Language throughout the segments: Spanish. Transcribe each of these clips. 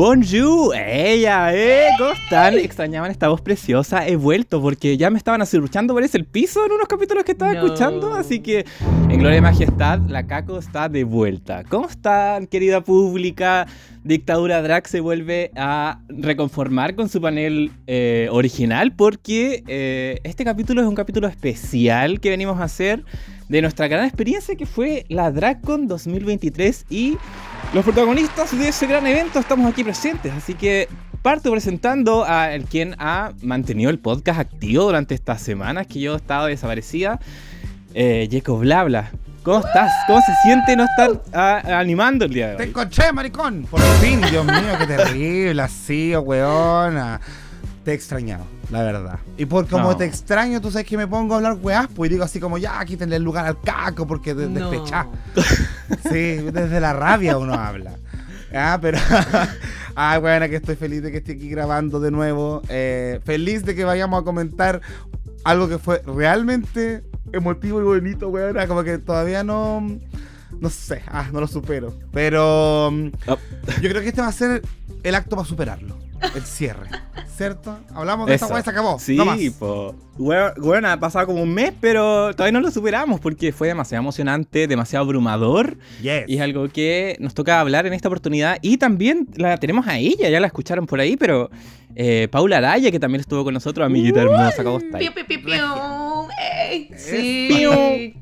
Bonjour, ella, eh, ¿cómo están? Extrañaban esta voz preciosa, he vuelto porque ya me estaban asirruchando por ese el piso en unos capítulos que estaba escuchando, así que en Gloria y Majestad, la Caco está de vuelta. ¿Cómo están, querida pública? Dictadura Drag se vuelve a reconformar con su panel eh, original porque eh, este capítulo es un capítulo especial que venimos a hacer de nuestra gran experiencia que fue la DragCon 2023 y los protagonistas de ese gran evento estamos aquí presentes, así que parto presentando a el quien ha mantenido el podcast activo durante estas semanas que yo he estado desaparecida, eh, Blabla. ¿Cómo estás? ¿Cómo se siente no estar ah, animando el día de hoy? Te encontré, maricón. Por fin, Dios mío, qué terrible, así, oh, weona. Te he extrañado, la verdad. Y por como No. te extraño, tú sabes que me pongo a hablar weás, pues y digo así como, ya, quítenle el lugar al caco, porque de, No. despechá. Sí, desde la rabia uno habla. Ah, pero. ah, bueno, que estoy feliz de que esté aquí grabando de nuevo. Eh, feliz de que vayamos a comentar algo que fue realmente emotivo y bonito, weón. Ah, Como que todavía no. No sé, ah, no lo supero. Pero. Oh. Yo creo que este va a ser el acto para superarlo. El cierre. ¿Cierto? Hablamos de esta Eso. weá y se acabó. Sí, no más. po. Bueno, bueno, ha pasado como un mes, pero todavía no lo superamos porque fue demasiado emocionante, demasiado abrumador. Yes. Y es algo que nos toca hablar en esta oportunidad. Y también la tenemos a ella, ya la escucharon por ahí, pero eh, Paula Araya, que también estuvo con nosotros, amiguita hermosa, ¿cómo está? Piu, piu, piu, piu. Ey, Sí, Piu.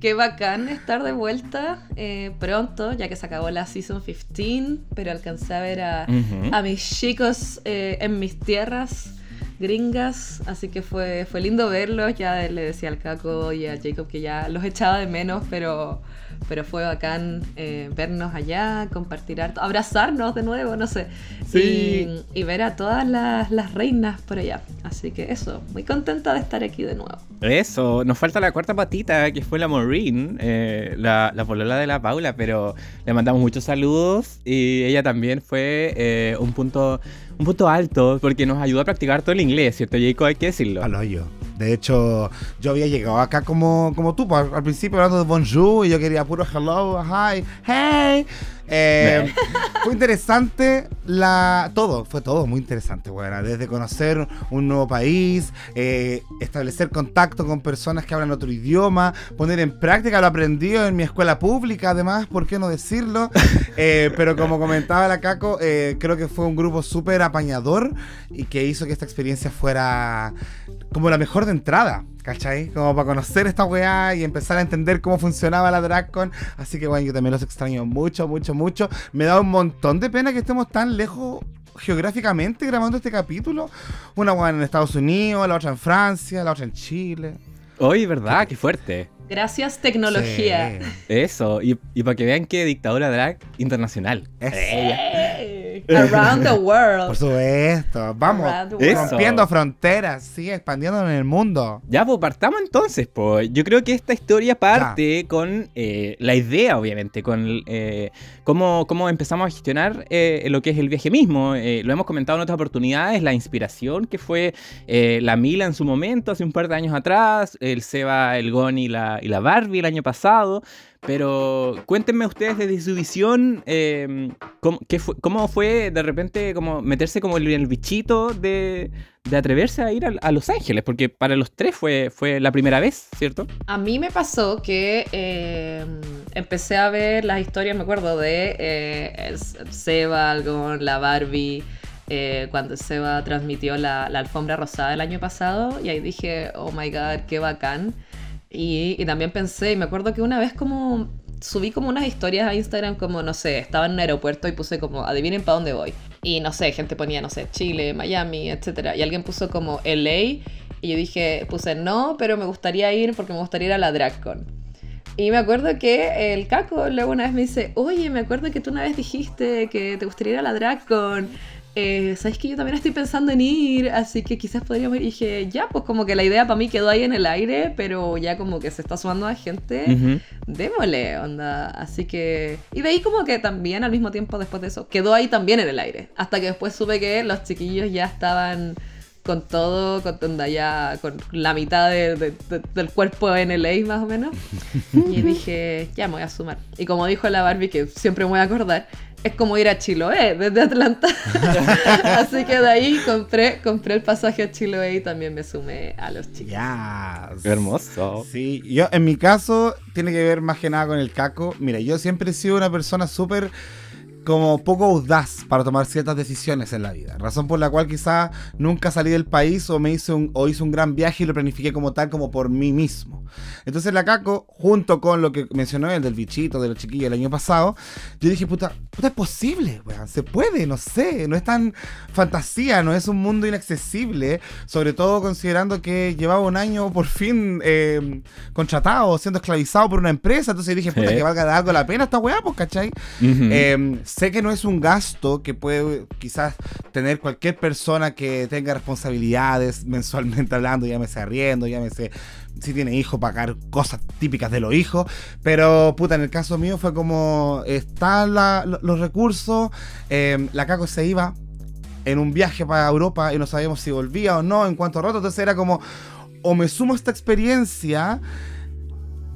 qué bacán estar de vuelta eh, pronto, ya que se acabó la Season 15, pero alcancé a ver a mis chicos eh, en mis tierras gringas, así que fue, fue lindo verlos, ya le decía al Caco y a Jacob que ya los echaba de menos, pero, pero fue bacán eh, vernos allá, compartir harto, abrazarnos de nuevo, no sé, Sí. y, y ver a todas las, las reinas por allá, así que eso, muy contenta de estar aquí de nuevo. Eso, nos falta la cuarta patita, que fue la Maureen, eh, la, la polola de la Paula, pero le mandamos muchos saludos y ella también fue eh, un punto un punto alto porque nos ayudó a practicar todo el inglés, ¿cierto, Jacob? Hay que decirlo. Al hoyo. De hecho, yo había llegado acá como, como tú, pues, al, al principio hablando de bonjour y yo quería puro hello, hi, hey. Eh, fue interesante la todo, fue todo muy interesante, bueno, desde conocer un nuevo país, eh, establecer contacto con personas que hablan otro idioma, poner en práctica lo aprendido en mi escuela pública, además, ¿por qué no decirlo? Eh, pero como comentaba la Caco, creo que fue un grupo súper apañador y que hizo que esta experiencia fuera como la mejor de entrada, ¿cachai? Como para conocer esta weá y empezar a entender cómo funcionaba la DragCon. Así que bueno, yo también los extraño mucho, mucho, mucho. Me da un montón de pena que estemos tan lejos geográficamente grabando este capítulo. Una weá en Estados Unidos, la otra en Francia, la otra en Chile. Oye, ¿verdad? Qué fuerte. Gracias tecnología. Sí. Eso, y, y para que vean que dictadura drag internacional. Eso. Around the Por world. supuesto, vamos Around the Eso. world. rompiendo fronteras, sí, expandiéndonos en el mundo. Ya, pues partamos entonces, pues. Yo creo que esta historia parte con eh, la idea, obviamente, con eh, cómo, cómo empezamos a gestionar eh, lo que es el viaje mismo. Eh, lo hemos comentado en otras oportunidades, la inspiración que fue eh, la Mila en su momento, hace un par de años atrás, el Seba, el Gon y la, y la Barbie el año pasado. Pero cuéntenme ustedes desde su visión, eh, ¿cómo, fue, de repente como meterse como el, el bichito de, atreverse a ir a, Los Ángeles, porque para los tres fue, la primera vez, ¿cierto? A mí me pasó que eh, empecé a ver las historias, me acuerdo, de eh, Seba, Algon, la Barbie, eh, cuando Seba transmitió la alfombra rosada el año pasado, y ahí dije, oh my god, qué bacán. Y, también pensé, y me acuerdo que una vez como subí como unas historias a Instagram como, no sé, estaba en un aeropuerto y puse como, adivinen para dónde voy. Y no sé, gente ponía, no sé, Chile, Miami, etcétera. Y alguien puso como LA y yo dije, puse no, pero me gustaría ir porque me gustaría ir a la DragCon. Y me acuerdo que el Caco luego una vez me dice, oye, me acuerdo que tú una vez dijiste que te gustaría ir a la DragCon. Eh, ¿sabes que yo también estoy pensando en ir? Así que quizás podríamos ir. Y dije, ya, pues como que la idea para mí quedó ahí en el aire, pero ya como que se está sumando a gente, Ujú. démosle, onda. Así que... Y de ahí como que también al mismo tiempo después de eso, quedó ahí también en el aire. Hasta que después supe que los chiquillos ya estaban con todo, con onda ya con la mitad de- de- de- del cuerpo en el LA más o menos. Y dije, ya me voy a sumar. Y como dijo la Barbie, que siempre me voy a acordar, es como ir a Chiloé desde Atlanta. Así que de ahí compré, compré el pasaje a Chiloé y también me sumé a los chicos. Yes. Qué hermoso. Sí, yo en mi caso tiene que ver más que nada con el caco. Mira, yo siempre he sido una persona súper como poco audaz para tomar ciertas decisiones en la vida. Razón por la cual quizás nunca salí del país o me hice un, o hice un gran viaje y lo planifiqué como tal, como por mí mismo. Entonces la caco, junto con lo que mencionó el del bichito, de los chiquillos el año pasado, yo dije, puta, puta es posible, weón, se puede, no sé, no es tan fantasía, no es un mundo inaccesible, sobre todo considerando que llevaba un año por fin eh, contratado, siendo esclavizado por una empresa, entonces dije, puta, Sí. que valga de algo la pena esta weá, pues, ¿cachai? Ujú. Eh, sé que no es un gasto que puede quizás tener cualquier persona que tenga responsabilidades mensualmente hablando, llámese arriendo, llámese si tiene hijos, pagar cosas típicas de los hijos. Pero, puta, en el caso mío fue como, están los recursos, eh, la Caco se iba en un viaje para Europa y no sabíamos si volvía o no, en cuanto rato. Entonces era como, o me sumo a esta experiencia,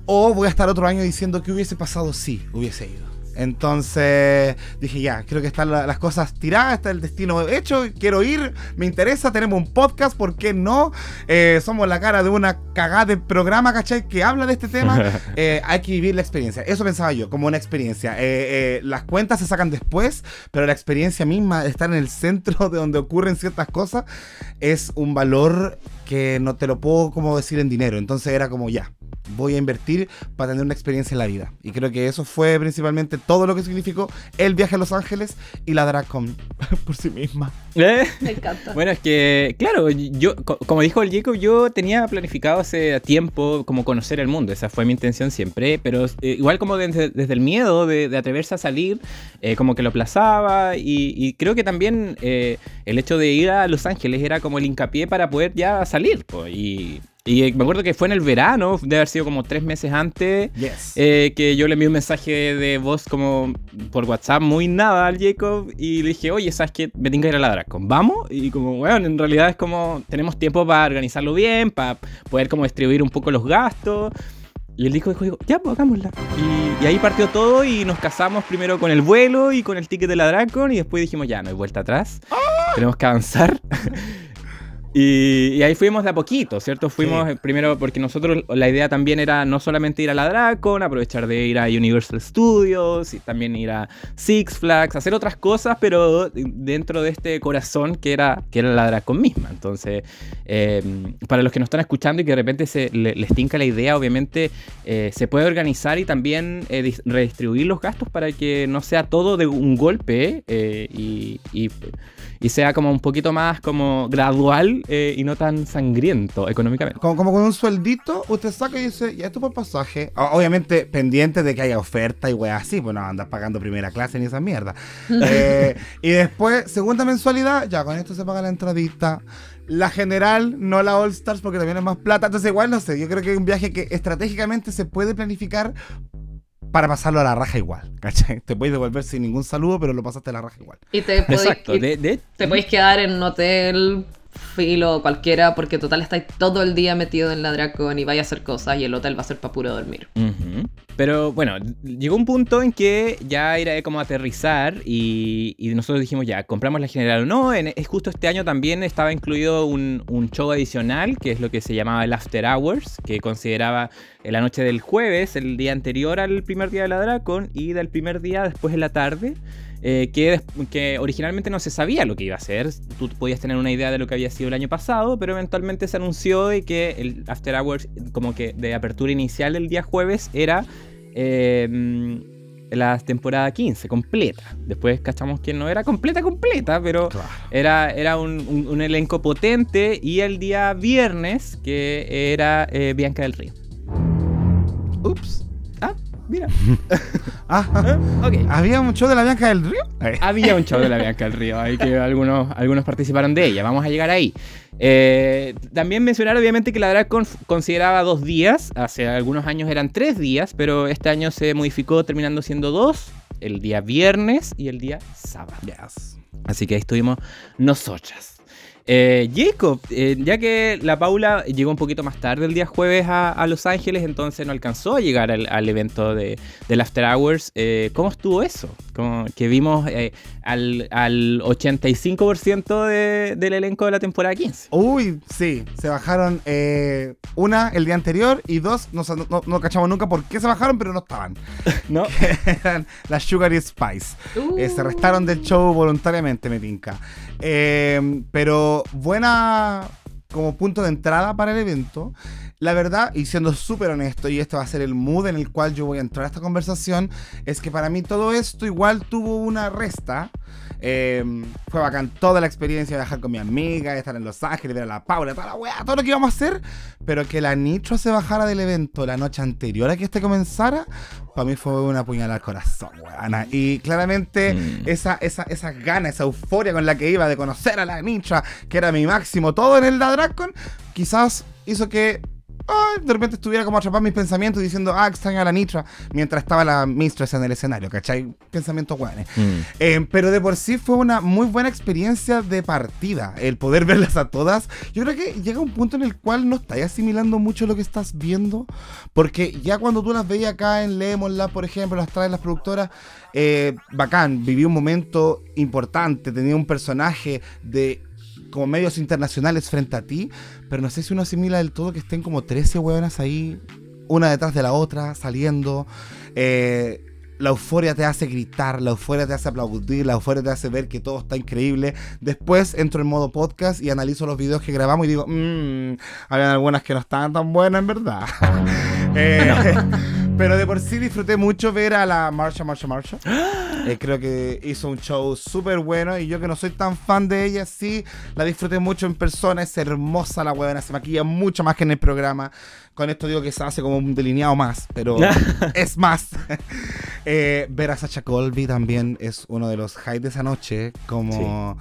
o voy a estar otro año diciendo que hubiese pasado si hubiese ido. Entonces dije, ya, creo que están la- las cosas tiradas, está el destino hecho, quiero ir, me interesa, tenemos un podcast, ¿por qué no? Eh, somos la cara de una cagada de programa, ¿cachai? Que habla de este tema. Eh, hay que vivir la experiencia. Eso pensaba yo, como una experiencia. Eh, las cuentas se sacan después, pero la experiencia misma estar en el centro de donde ocurren ciertas cosas es un valor que no te lo puedo como decir en dinero. Entonces era como ya, voy a invertir para tener una experiencia en la vida. Y creo que eso fue principalmente todo lo que significó el viaje a Los Ángeles y la DragCon por sí misma. ¿Eh? Me encanta. Bueno, es que, claro, yo, co- como dijo el Jacob, yo tenía planificado hace tiempo como conocer el mundo, esa fue mi intención siempre, pero eh, igual como desde, desde el miedo de, de atreverse a salir, eh, como que lo aplazaba y, y creo que también eh, el hecho de ir a Los Ángeles era como el hincapié para poder ya salir, po, y, y eh, me acuerdo que fue en el verano, debe haber sido como tres meses antes, Yes. eh, que yo le envié un mensaje de voz como por WhatsApp muy nada al Jacob y le dije, oye, ¿sabes qué? Me tengo que ir a la Dracon, ¿vamos? Y como, bueno, en realidad es como, tenemos tiempo para organizarlo bien, para poder como distribuir un poco los gastos. Y él dijo, dijo, dijo, ya, pues hagámosla. Y, y ahí partió todo y nos casamos primero con el vuelo y con el ticket de la Dracon y después dijimos, ya, no hay vuelta atrás, tenemos que avanzar. Y, y ahí fuimos de a poquito, ¿cierto? Fuimos Sí. primero porque nosotros la idea también era no solamente ir a la Dracon, aprovechar de ir a Universal Studios y también ir a Six Flags, hacer otras cosas, pero dentro de este corazón que era, que era la Dracon misma. Entonces, eh, para los que nos están escuchando y que de repente se, le- les tinca la idea, obviamente eh, se puede organizar y también eh, dis- redistribuir los gastos para que no sea todo de un golpe eh, y, y- y sea como un poquito más como gradual eh, y no tan sangriento económicamente. Como, como con un sueldito, usted saca y dice, ya esto por pasaje. O- Obviamente pendiente de que haya oferta y weas así, pues no andas pagando primera clase ni esa mierda. Eh, y después, segunda mensualidad, ya con esto se paga la entradita. La general, no la All Stars, porque también es más plata. Entonces, igual no sé, yo creo que es un viaje que estratégicamente se puede planificar para pasarlo a la raja igual. ¿Cachai? Te puedes devolver sin ningún saludo, pero lo pasaste a la raja igual. Y te podéis, Exacto. y De, de- te podéis quedar en un hotel, filo cualquiera, porque total estáis todo el día metido en la Dracon y vais a hacer cosas y el hotel va a ser para puro dormir. Pero bueno, llegó un punto en que ya era como aterrizar y, nosotros dijimos ya, compramos la general o no. En, es justo este año también estaba incluido un, un show adicional, que es lo que se llamaba el After Hours, que consideraba la noche del jueves, el día anterior al primer día de la Dracon, y del primer día después en la tarde. Eh, que, originalmente no se sabía lo que iba a ser. Tú podías tener una idea de lo que había sido el año pasado, pero eventualmente se anunció y que el After Hours, como que de apertura inicial el día jueves, era eh, la temporada 15, completa. Después cachamos que no era completa, completa, pero Claro. era, era un, un- un elenco potente. Y el día viernes, que era eh, Bianca del Río. Ups. Mira. Ah, Ok. ¿Había un show de la Bianca del Río? Eh, Había un show de la Bianca del Río, ahí que algunos, algunos participaron de ella. Vamos a llegar ahí. Eh, también mencionar obviamente que la Drag Con consideraba dos días, hace algunos años eran tres días, pero este año se modificó terminando siendo dos, el día viernes y el día sábado. Yes. Así que ahí estuvimos nosotras. Eh, Jacob, eh, ya que la Paula llegó un poquito más tarde el día jueves a, Los Ángeles, entonces no alcanzó a llegar al, al evento de, del After Hours, eh, ¿cómo estuvo eso? Como que vimos eh, al, al 85% de- del elenco de la temporada 15. Uy, sí, se bajaron eh, una el día anterior y dos, no, no, no cachamos nunca por qué se bajaron, pero no estaban. ¿No? Eran las Sugar y Spice. Uh. Eh, se restaron del show voluntariamente, me tinca. Eh, pero buena como punto de entrada para el evento. La verdad, y siendo súper honesto, y este va a ser el mood en el cual yo voy a entrar a esta conversación, es que para mí todo esto igual tuvo una resta. Eh, fue bacán toda la experiencia de viajar con mi amiga, de estar en Los Ángeles, ver a la Paula, toda la weá, todo lo que íbamos a hacer. Pero que la Nitro se bajara del evento la noche anterior a que este comenzara, para mí fue una puñalada al corazón, weana. Y claramente Mm. esa, esa, esa gana, esa euforia con la que iba de conocer a la Nitra, que era mi máximo todo en el da Dragcon, quizás hizo que ay, de repente estuviera como atrapado en mis pensamientos diciendo, ah, extraño a la Nitra, mientras estaba la Mistress en el escenario, ¿cachai? Pensamientos guanes. Eh, pero de por sí fue una muy buena experiencia de partida, el poder verlas a todas. Yo creo que llega un punto en el cual no estás asimilando mucho lo que estás viendo, porque ya cuando tú las veías acá en Lemon Lab, por ejemplo, las traen las productoras, eh, bacán, viví un momento importante, tenía un personaje de como medios internacionales frente a ti, pero no sé si uno asimila del todo que estén como 13 hueonas ahí, una detrás de la otra, saliendo. Eh, la euforia te hace gritar, la euforia te hace aplaudir, la euforia te hace ver que todo está increíble. Después entro en modo podcast y analizo los videos que grabamos y digo, mmm, habían algunas que no estaban tan buenas en verdad. Eh, pero de por sí disfruté mucho ver a la Marsha, Marsha, Marsha. Eh, creo que hizo un show súper bueno y yo que no soy tan fan de ella, sí, la disfruté mucho en persona. Es hermosa la huevona, se maquilla mucho más que en el programa. Con esto digo que se hace como un delineado más, pero es más. Eh, ver a Sacha Colby también es uno de los highs de esa noche. Como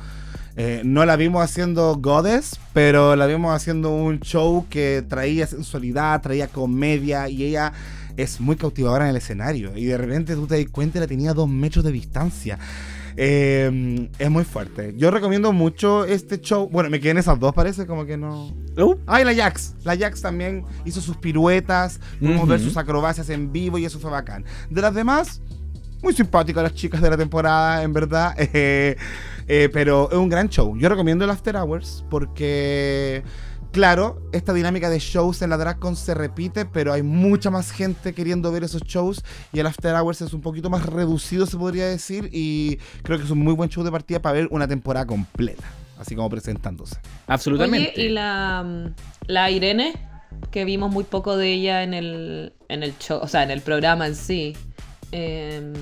eh, no la vimos haciendo Goddess, pero la vimos haciendo un show que traía sensualidad, traía comedia y ella es muy cautivadora en el escenario. Y de repente tú te das cuenta y la tenía a dos metros de distancia. Eh, es muy fuerte. Yo recomiendo mucho este show. Bueno, me quedé en esas dos, parece como que no. Uh, Ah, y la Jax. La Jax también hizo sus piruetas. Pudimos ver Ujú. sus acrobacias en vivo y eso fue bacán. De las demás, muy simpáticas las chicas de la temporada, en verdad. Eh, eh, pero es un gran show. Yo recomiendo el After Hours porque, claro, esta dinámica de shows en la DragCon se repite, pero hay mucha más gente queriendo ver esos shows y el After Hours es un poquito más reducido, se podría decir. Y creo que es un muy buen show de partida para ver una temporada completa, así como presentándose. absolutamente. Oye, y la, la Irene, que vimos muy poco de ella en el, en el show, o sea, en el programa en sí. em,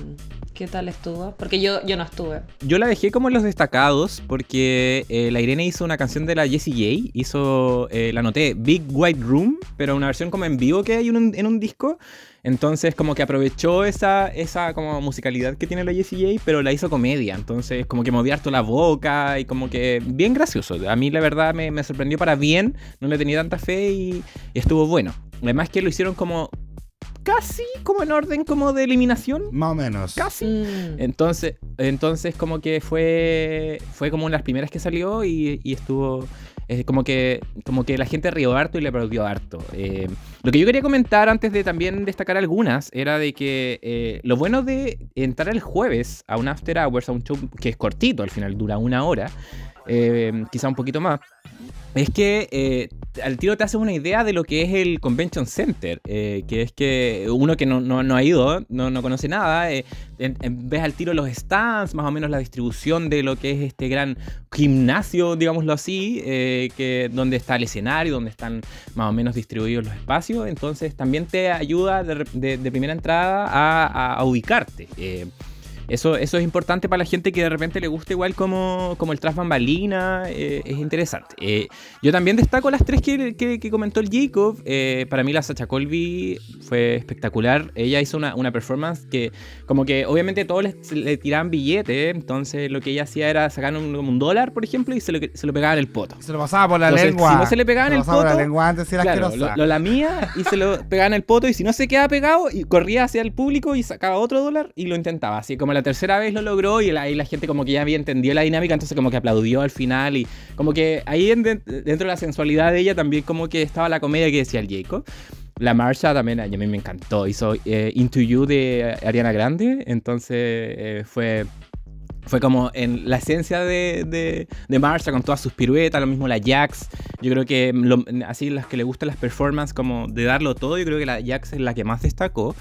¿Qué tal estuvo? Porque yo, yo no estuve. Yo la dejé como en los destacados porque eh, la Irene hizo una canción de la Jessie J. Hizo, eh, la noté, Big White Room, pero una versión como en vivo que hay en un, disco. Entonces como que aprovechó esa, esa como musicalidad que tiene la Jessie J, pero la hizo comedia. Entonces como que movía harto la boca y como que bien gracioso. A mí la verdad me, me sorprendió para bien, no le tenía tanta fe y estuvo bueno. Además que lo hicieron como casi como en orden como de eliminación. Más o menos. Casi. Mm. Entonces, entonces como que fue fue como una de las primeras que salió y, y estuvo eh, como que como que la gente rió harto y le aplaudió harto. Eh, lo que yo quería comentar antes de también destacar algunas era de que eh, lo bueno de entrar el jueves a un after hours, a un show que es cortito, al final dura una hora, eh, quizá un poquito más, es que eh, al tiro te hace una idea de lo que es el Convention Center, eh, que es que uno que no, no- ha ido, no, no conoce nada, ves al tiro los stands, más o menos la distribución de lo que es este gran gimnasio, digámoslo así, que, donde está el escenario, donde están más o menos distribuidos los espacios, entonces también te ayuda de, primera entrada a- a ubicarte. Eso, eso es importante para la gente que de repente le gusta igual como, como el tras bambalina, eh, es interesante. Eh, yo también destaco las tres que, que, comentó el Jacob. Eh, para mí la Sacha Colby fue espectacular. Ella hizo una, una performance que como que obviamente todos le, tiraban billetes, entonces lo que ella hacía era sacar un, un dólar, por ejemplo, y se lo, se lo pegaba en el poto. Se lo pasaba por la lengua. Si no se le pegaba en el poto, la lengua antes era claro, lo, lo lamía y se lo pegaba en el poto y si no se quedaba pegado, y corría hacia el público y sacaba otro dólar y lo intentaba. Así como la tercera vez lo logró y ahí la gente como que ya había entendido la dinámica, entonces como que aplaudió al final y como que ahí dentro de la sensualidad de ella también como que estaba la comedia que decía el Jacob. La marcha también a mí me encantó. Hizo eh, Into You de Ariana Grande. Entonces eh, fue, fue como en la esencia de, de, de, marcha con todas sus piruetas. Lo mismo la Jax. Yo creo que así las que le gustan las performances como de darlo todo. Yo creo que la Jax es la que más destacó.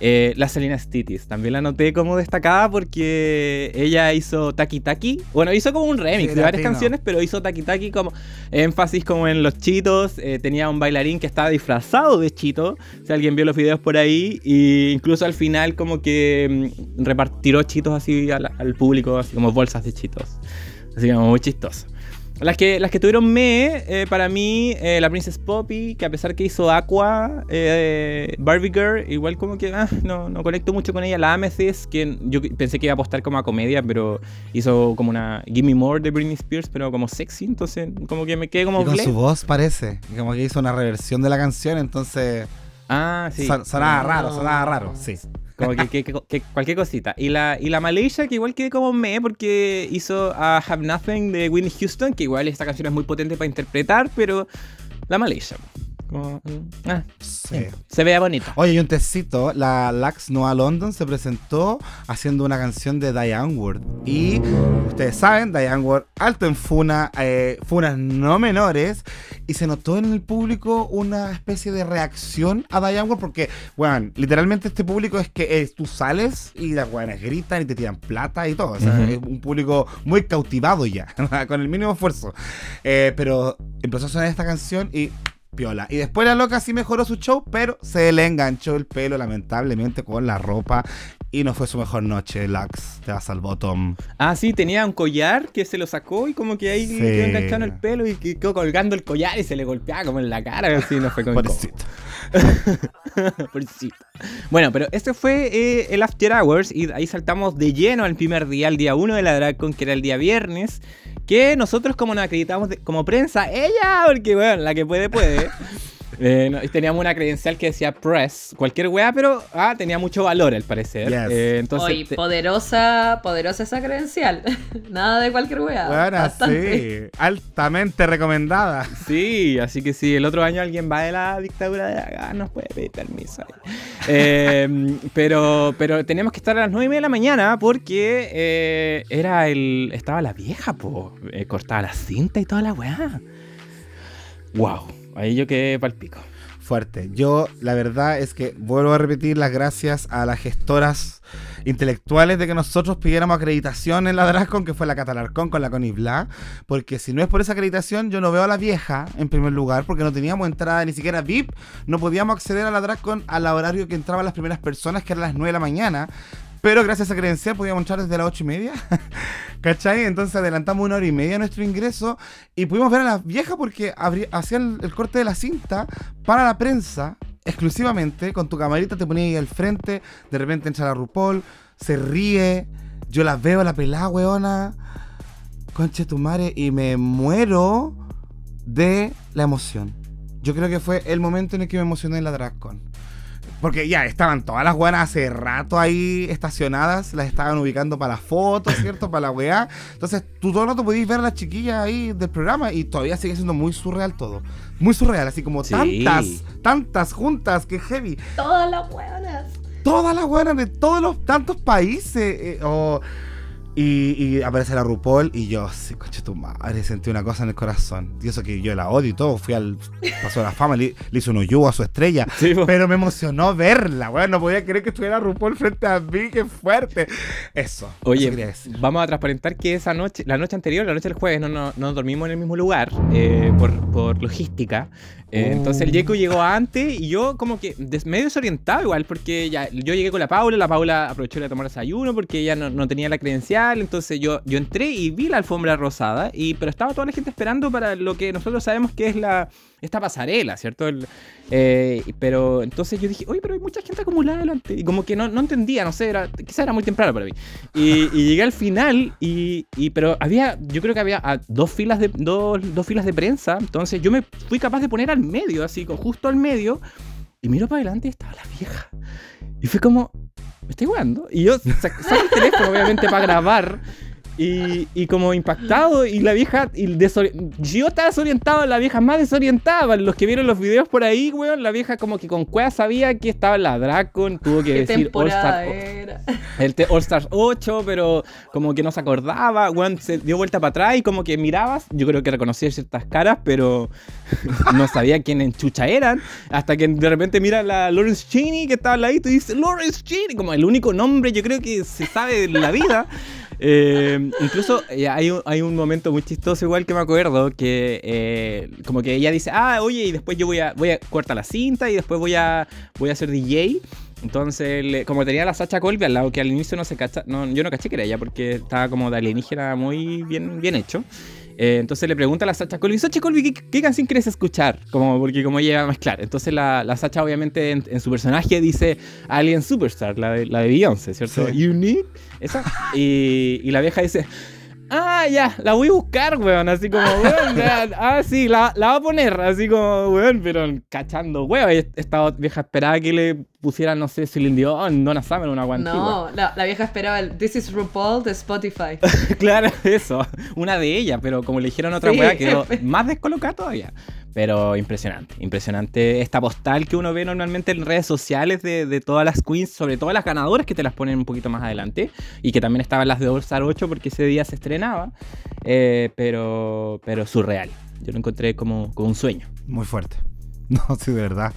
Eh, la Selena Stitis, también la noté como destacada porque ella hizo Taki Taki. Bueno, hizo como un remix de varias canciones, pero hizo Taki Taki como énfasis como en los chitos. Eh, tenía un bailarín que estaba disfrazado de chito. Si alguien vio los videos por ahí. Y incluso al final como que mm, repartió chitos así al, al, público, así como bolsas de chitos. Así como muy chistoso. Las que, las que tuvieron me, eh, para mí, eh, la Princess Poppy, que a pesar que hizo Aqua, eh, Barbie Girl, igual como que ah, no, no conecto mucho con ella. La Amethyst, que yo pensé que iba a apostar como a comedia, pero hizo como una Gimme More de Britney Spears, pero como sexy, entonces como que me quedé como... Y con su voz parece, como que hizo una reversión de la canción, entonces... Ah, sí. sonaba raro, sonaba raro, sí. Como que, cualquier cosita. Y la, y la Malaysia, que igual quedé como me, porque hizo a Have Nothing de Whitney Houston, que igual esta canción es muy potente para interpretar, pero la Malaysia. Como, mm, ah, Se vea bonito. Oye, y un tecito. La Lax Noah London se presentó haciendo una canción de Diane Ward. Y ustedes saben, Diane Ward alto en funa, eh, funas no menores. Y se notó en el público una especie de reacción a Diane Ward. Porque, bueno, literalmente este público es que eh, tú sales y las weones gritan y te tiran plata y todo. O sea, es un público muy cautivado ya, con el mínimo esfuerzo. Eh, pero empezó a sonar esta canción y piola. Y después la loca sí mejoró su show, pero se le enganchó el pelo lamentablemente con la ropa y no fue su mejor noche, Lux. Te vas al bottom. Ah, sí, tenía un collar que se lo sacó y como que ahí sí. quedó enganchado el pelo y quedó colgando el collar y se le golpeaba como en la cara. Así no fue como Pobrecito. Pobrecito. Bueno, pero este fue eh, el After Hours y ahí saltamos de lleno al primer día, el día 1 de la Dracon, que era el día viernes. Que nosotros, como nos acreditamos como prensa, ella, porque bueno, la que puede, puede. Eh, teníamos una credencial que decía press, cualquier weá, pero ah, tenía mucho valor al parecer. Eh, entonces, poderosa, poderosa esa credencial. Nada de cualquier weá. Bueno, sí, altamente recomendada. Sí, así que si el otro año alguien va de la dictadura de acá, nos puede pedir permiso. Em, pero, pero teníamos que estar a las 9 de la mañana porque eh, era el. Estaba la vieja, po. cortaba la cinta y toda la weá. Wow. Ahí yo quedé palpico. Fuerte. Yo, la verdad es que vuelvo a repetir las gracias a las gestoras intelectuales de que nosotros pidiéramos acreditación en la Drascon, que fue la Catalarcon con la Conibla, porque si no es por esa acreditación, yo no veo a la vieja en primer lugar, porque no teníamos entrada ni siquiera VIP, no podíamos acceder a la Drascon al horario que entraban las primeras personas, que eran las 9 de la mañana, pero gracias a credencial podíamos entrar desde las ocho y media. ¿Cachai? Entonces adelantamos una hora y media nuestro ingreso y pudimos ver a la vieja porque hacían el, corte de la cinta para la prensa exclusivamente. Con tu camarita te ponías ahí al frente. De repente entra la RuPaul, se ríe. Yo la veo, la pelada, weona. Conche tu madre. Y me muero de la emoción. Yo creo que fue el momento en el que me emocioné en la DragCon. Porque ya estaban todas las buenas hace rato ahí estacionadas, las estaban ubicando para las fotos, ¿cierto? para la weá. Entonces, tú todo el rato podías ver a las chiquillas ahí del programa y todavía sigue siendo muy surreal todo. Muy surreal, así como tantas, tantas juntas, que heavy. Todas las buenas. Todas las buenas de todos los tantos países. Eh, Y, y aparece la RuPaul y yo, sí, coche tu madre, sentí una cosa en el corazón. Y eso que yo la odio y todo, fui al Paso de la Fama, le, le hice un yugo a su estrella. Sí, pero me emocionó verla, weón. No podía creer que estuviera RuPaul frente a mí, qué fuerte. Eso. Oye, vamos a transparentar que esa noche, la noche anterior, la noche del jueves, no, no, no dormimos en el mismo lugar eh, por, por logística. Eh, Entonces el Oh. Yeco llegó antes y yo como que des- medio desorientado igual porque ya yo llegué con la Paula, la Paula aprovechó de tomar desayuno porque ella no, no tenía la credencial, entonces yo, yo entré y vi la alfombra rosada, y, pero estaba toda la gente esperando para lo que nosotros sabemos que es la esta pasarela, ¿cierto? El- eh, pero entonces yo dije, oye, pero hay mucha gente acumulada adelante. Y como que no, no entendía, no sé, era, quizá era muy temprano para mí. Y, y llegué al final, y, y- pero había, yo creo que había ah, dos filas, de, dos, dos filas de prensa. Entonces yo me fui capaz de poner al medio, así, justo al medio. Y miro para adelante y estaba la vieja. Y fue como, ¿me estoy jugando? Y yo sa- saco el teléfono, obviamente, para grabar. Y, y como impactado, y la vieja, y yo estaba desorientado, la vieja más desorientada. Los que vieron los videos por ahí, weón, la vieja como que con cueva sabía que estaba la Dracon, tuvo que ¿Qué decir All Star, era? el All Stars 8, pero como que no se acordaba, weón, se dio vuelta para atrás y como que mirabas, yo creo que reconocía ciertas caras, pero no sabía quién en chucha eran, hasta que de repente mira la Lawrence Cheney que estaba al ladito y dice, Lawrence Cheney, como el único nombre yo creo que se sabe de la vida. Eh, incluso eh, hay, un, hay un momento muy chistoso igual que me acuerdo que eh, como que ella dice, ah, oye, y después yo voy a, voy a cortar la cinta y después voy a, voy a ser DJ. Entonces, le- como tenía la Sacha Colby al lado, que al inicio no se cacha, no, yo no caché que era ella porque estaba como de alienígena muy bien, bien hecho. Eh, entonces le pregunta a la Sacha Colby, Sacha Colby, ¿qué, qué canción quieres escuchar? Como, porque como ella iba a mezclar. Entonces la, la Sacha obviamente en, en su personaje dice Alien Superstar, la de, la de Beyoncé, ¿cierto? Sí. Unique, esa. Y, y la vieja dice... Ah, ya, la voy a buscar, weón. Así como, weón, ya, ah, sí, la, la va a poner. Así como, weón, pero cachando, weón. Esta vieja esperaba que le pusieran, no sé, Celine Dion, Donna Summer, una guantigua. No, la, la vieja esperaba el This is RuPaul de Spotify. claro, eso. Una de ellas, pero como le dijeron otra Sí. weá, quedó más descolocada todavía. Pero impresionante, impresionante esta postal que uno ve normalmente en redes sociales de, de todas las queens, sobre todo las ganadoras que te las ponen un poquito más adelante y que también estaban las de All Star 8 porque ese día se estrenaba, eh, pero, pero surreal. Yo lo encontré como, como un sueño. Muy fuerte. No, sí, de verdad.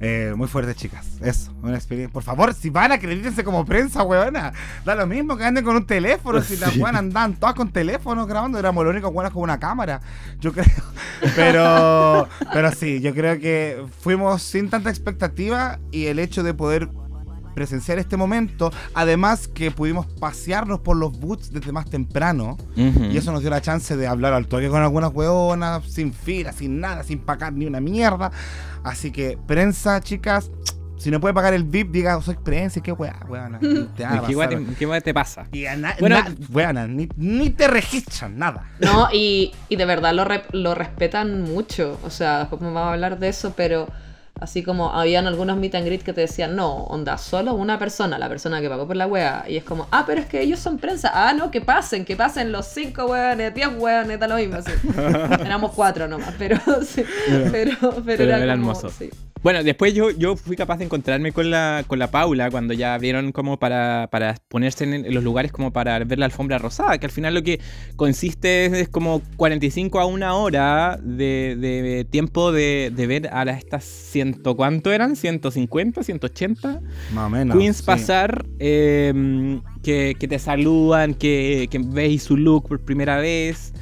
Eh, muy fuerte, chicas. Eso, una experiencia. Por favor, si van, acredítense como prensa, weona. Da lo mismo que anden con un teléfono. Si las weonas andan todas con teléfonos grabando, éramos los únicos buenas con una cámara. Yo creo. Pero, pero sí, yo creo que fuimos sin tanta expectativa y el hecho de poder presenciar este momento, además que pudimos pasearnos por los boots desde más temprano. Ujú. Y eso nos dio la chance de hablar al toque con algunas hueonas, sin fila, sin nada, sin pagar ni una mierda. Así que, prensa, chicas, si no puede pagar el VIP, diga, soy prensa, qué hueá, hueona. Te va a ¿Qué weá pasar. te, qué weá te pasa? Y a na- Bueno, na- ni, ni te registran, nada. No, y, y de verdad lo, re- lo respetan mucho. O sea, después me vamos a hablar de eso, pero así como habían algunos meet and greet que te decían, no, onda, solo una persona, la persona que pagó por la wea. Y es como, ah, pero es que ellos son prensa. Ah, no, que pasen, que pasen los cinco weones, diez weones, da lo mismo. sí. Éramos cuatro nomás, pero sí, pero, pero, Pero era, era como, hermoso. sí. Bueno, después yo, yo fui capaz de encontrarme con la, con la Paula cuando ya abrieron como para, para ponerse en, en los lugares como para ver la alfombra rosada, que al final lo que consiste es, es como 45 a una hora de, de tiempo de, de ver a las estas ciento, ¿cuánto eran? ¿150? ¿180? Más o menos. Queens sí. pasar, eh, que, que te saludan, que, que veis su look por primera vez,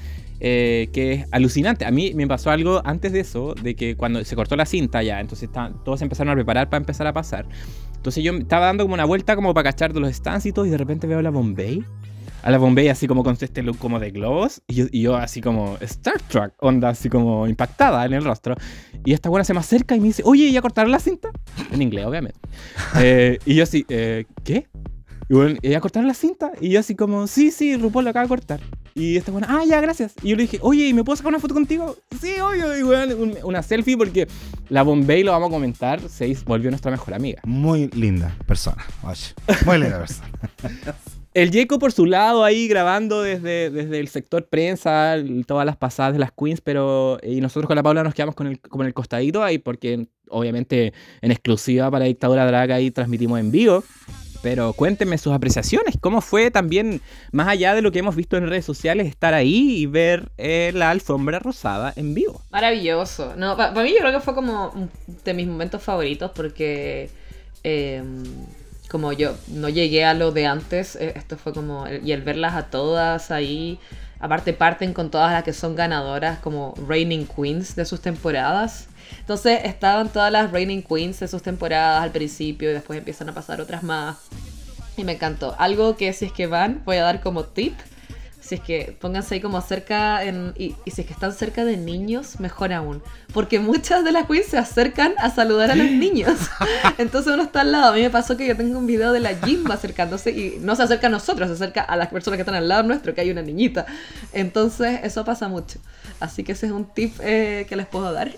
eh, que es alucinante. A mí me pasó algo antes de eso, de que cuando se cortó la cinta ya, entonces todos empezaron a preparar para empezar a pasar. Entonces yo estaba dando como una vuelta como para cachar de los stands y todo, y de repente veo a la Bombay. A la Bombay así como con este look como de globos, y yo, y yo así como Star Trek, onda así como impactada en el rostro. Y esta buena se me acerca y me dice, oye, ¿ya cortaron la cinta? En inglés, obviamente. Eh, y yo así, eh, ¿qué? Y bueno, ¿ya cortaron la cinta? Y yo así como, sí, sí, RuPaul lo acaba de cortar. Y esta buena, ah, ya, gracias. Y yo le dije, oye, ¿y me puedo sacar una foto contigo? Sí, obvio. Y bueno, un- una selfie porque la Bombay, lo vamos a comentar, se volvió nuestra mejor amiga. Muy linda persona. Oye, muy linda persona. El Yeco por su lado ahí grabando desde, desde el sector prensa, todas las pasadas de las queens, pero y nosotros con la Paula nos quedamos con el, como en el costadito ahí porque obviamente en exclusiva para Dictadura Drag ahí transmitimos en vivo. Pero cuéntenme sus apreciaciones. ¿Cómo fue también, más allá de lo que hemos visto en redes sociales, estar ahí y ver eh, la alfombra rosada en vivo? Maravilloso. No, para mí yo creo que fue como de mis momentos favoritos porque em, como yo no llegué a lo de antes, eh, esto fue como, y el verlas a todas ahí, aparte parten con todas las que son ganadoras como Reigning Queens de sus temporadas. Entonces estaban todas las Reigning Queens de sus temporadas al principio y después empiezan a pasar otras más. Y me encantó. Algo que si es que van, voy a dar como tip si es que pónganse ahí como cerca en, y, si es que están cerca de niños, mejor aún. Porque muchas de las queens se acercan a saludar a los niños. Entonces uno está al lado. A mí me pasó que yo tengo un video de la Jimba acercándose y no se acerca a nosotros, se acerca a las personas que están al lado nuestro, que hay una niñita. Entonces eso pasa mucho. Así que ese es un tip eh, que les puedo dar.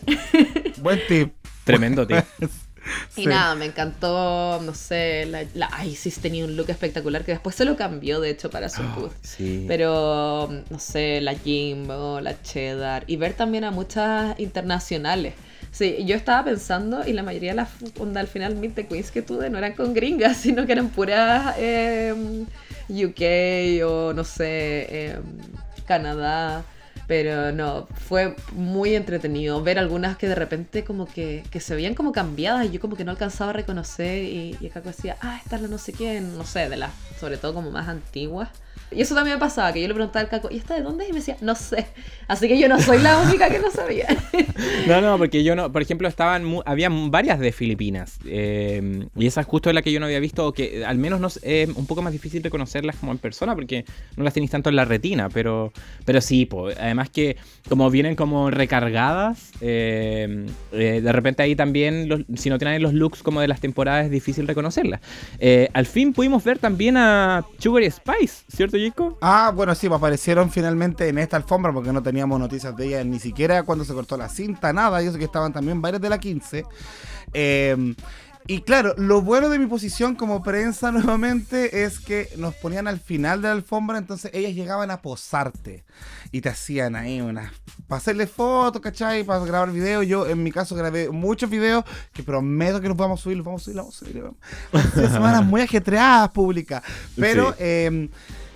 Buen tip. Tremendo tip. Y nada, me encantó, no sé, la, la, Isis tenía un look espectacular que después se lo cambió, de hecho, para su oh, Pero, no sé, la Jimbo, la Cheddar, y ver también a muchas internacionales. Sí, yo estaba pensando, y la mayoría de las onda al final Meet the Queens que tuve no eran con gringas, sino que eran puras em, UK o no sé, em, Canadá. Pero no, fue muy entretenido ver algunas que de repente como que, que se veían como cambiadas y yo como que no alcanzaba a reconocer y, y acá decía, ah, esta es la no sé quién, no sé, de las, sobre todo como más antiguas. Y eso también me pasaba, que yo le preguntaba al caco, ¿y esta de dónde? Y me decía, no sé. Así que yo no soy la única que no sabía. no, no, porque yo no, por ejemplo, estaban, había varias de Filipinas. Eh, y esa es justo la que yo no había visto, que al menos no, es un poco más difícil de conocerlas como en persona, porque no las tenéis tanto en la retina, pero, pero sí, pues, además que como vienen como recargadas, eh, eh, de repente ahí también, si no tienen los looks como de las temporadas, es difícil reconocerlas. al fin pudimos ver también a Sugar y Spice, ¿cierto? Ah, bueno, sí, pues aparecieron finalmente en esta alfombra porque no teníamos noticias de ellas ni siquiera cuando se cortó la cinta, nada. Yo sé que estaban también varios de la 15. Eh, y claro, lo bueno de mi posición como prensa nuevamente es que nos ponían al final de la alfombra, entonces ellas llegaban a posarte y te hacían ahí unas. para hacerle fotos, ¿cachai? Para grabar videos. Yo en mi caso grabé muchos videos que prometo que los vamos a subir, los vamos a subir, los vamos a subir. semanas muy ajetreadas públicas. Pero. Em,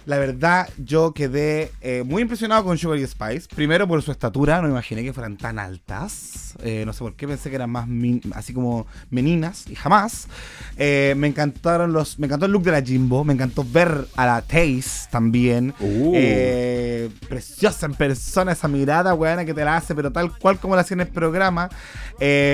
la verdad, yo quedé eh, muy impresionado con Sugar y Spice. Primero por su estatura, no me imaginé que fueran tan altas. Eh, no sé por qué pensé que eran más así como meninas y jamás. Eh, me encantaron los. Me encantó el look de la Jimbo. Me encantó ver a la Taze también. Uh. preciosa en persona esa mirada, weana, que te la hace, pero tal cual como la hacía en el programa.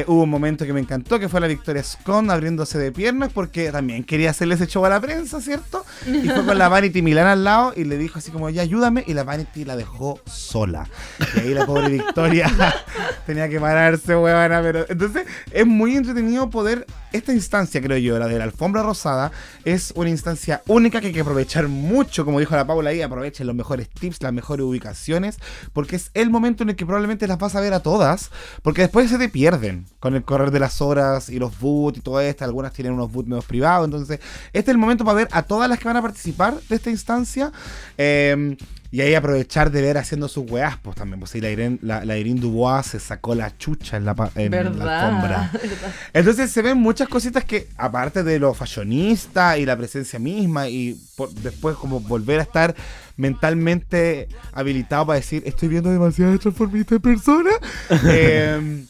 hubo un momento que me encantó, que fue la Victoria Scone abriéndose de piernas, porque también quería hacerle ese show a la prensa, ¿cierto? Y fue con la Vanity Milan lado y le dijo así como, ya ayúdame, y la Vanity la dejó sola. Y ahí la pobre Victoria tenía que pararse, huevona, pero... Entonces, es muy entretenido poder... Esta instancia, creo yo, la de la alfombra rosada, es una instancia única que hay que aprovechar mucho, como dijo la Paula ahí, aprovechen los mejores tips, las mejores ubicaciones, porque es el momento en el que probablemente las vas a ver a todas, porque después se te pierden con el correr de las horas y los boots y todo esto, algunas tienen unos boots menos privados, entonces este es el momento para ver a todas las que van a participar de esta instancia. Em, y ahí aprovechar de ver haciendo sus weas, pues también. Pues ahí la Irene, la, Dubois se sacó la chucha en la, en alfombra. Entonces se ven muchas cositas que, aparte de lo fashionista y la presencia misma, y después como volver a estar mentalmente habilitado para decir, estoy viendo demasiadas transformistas en persona. Em,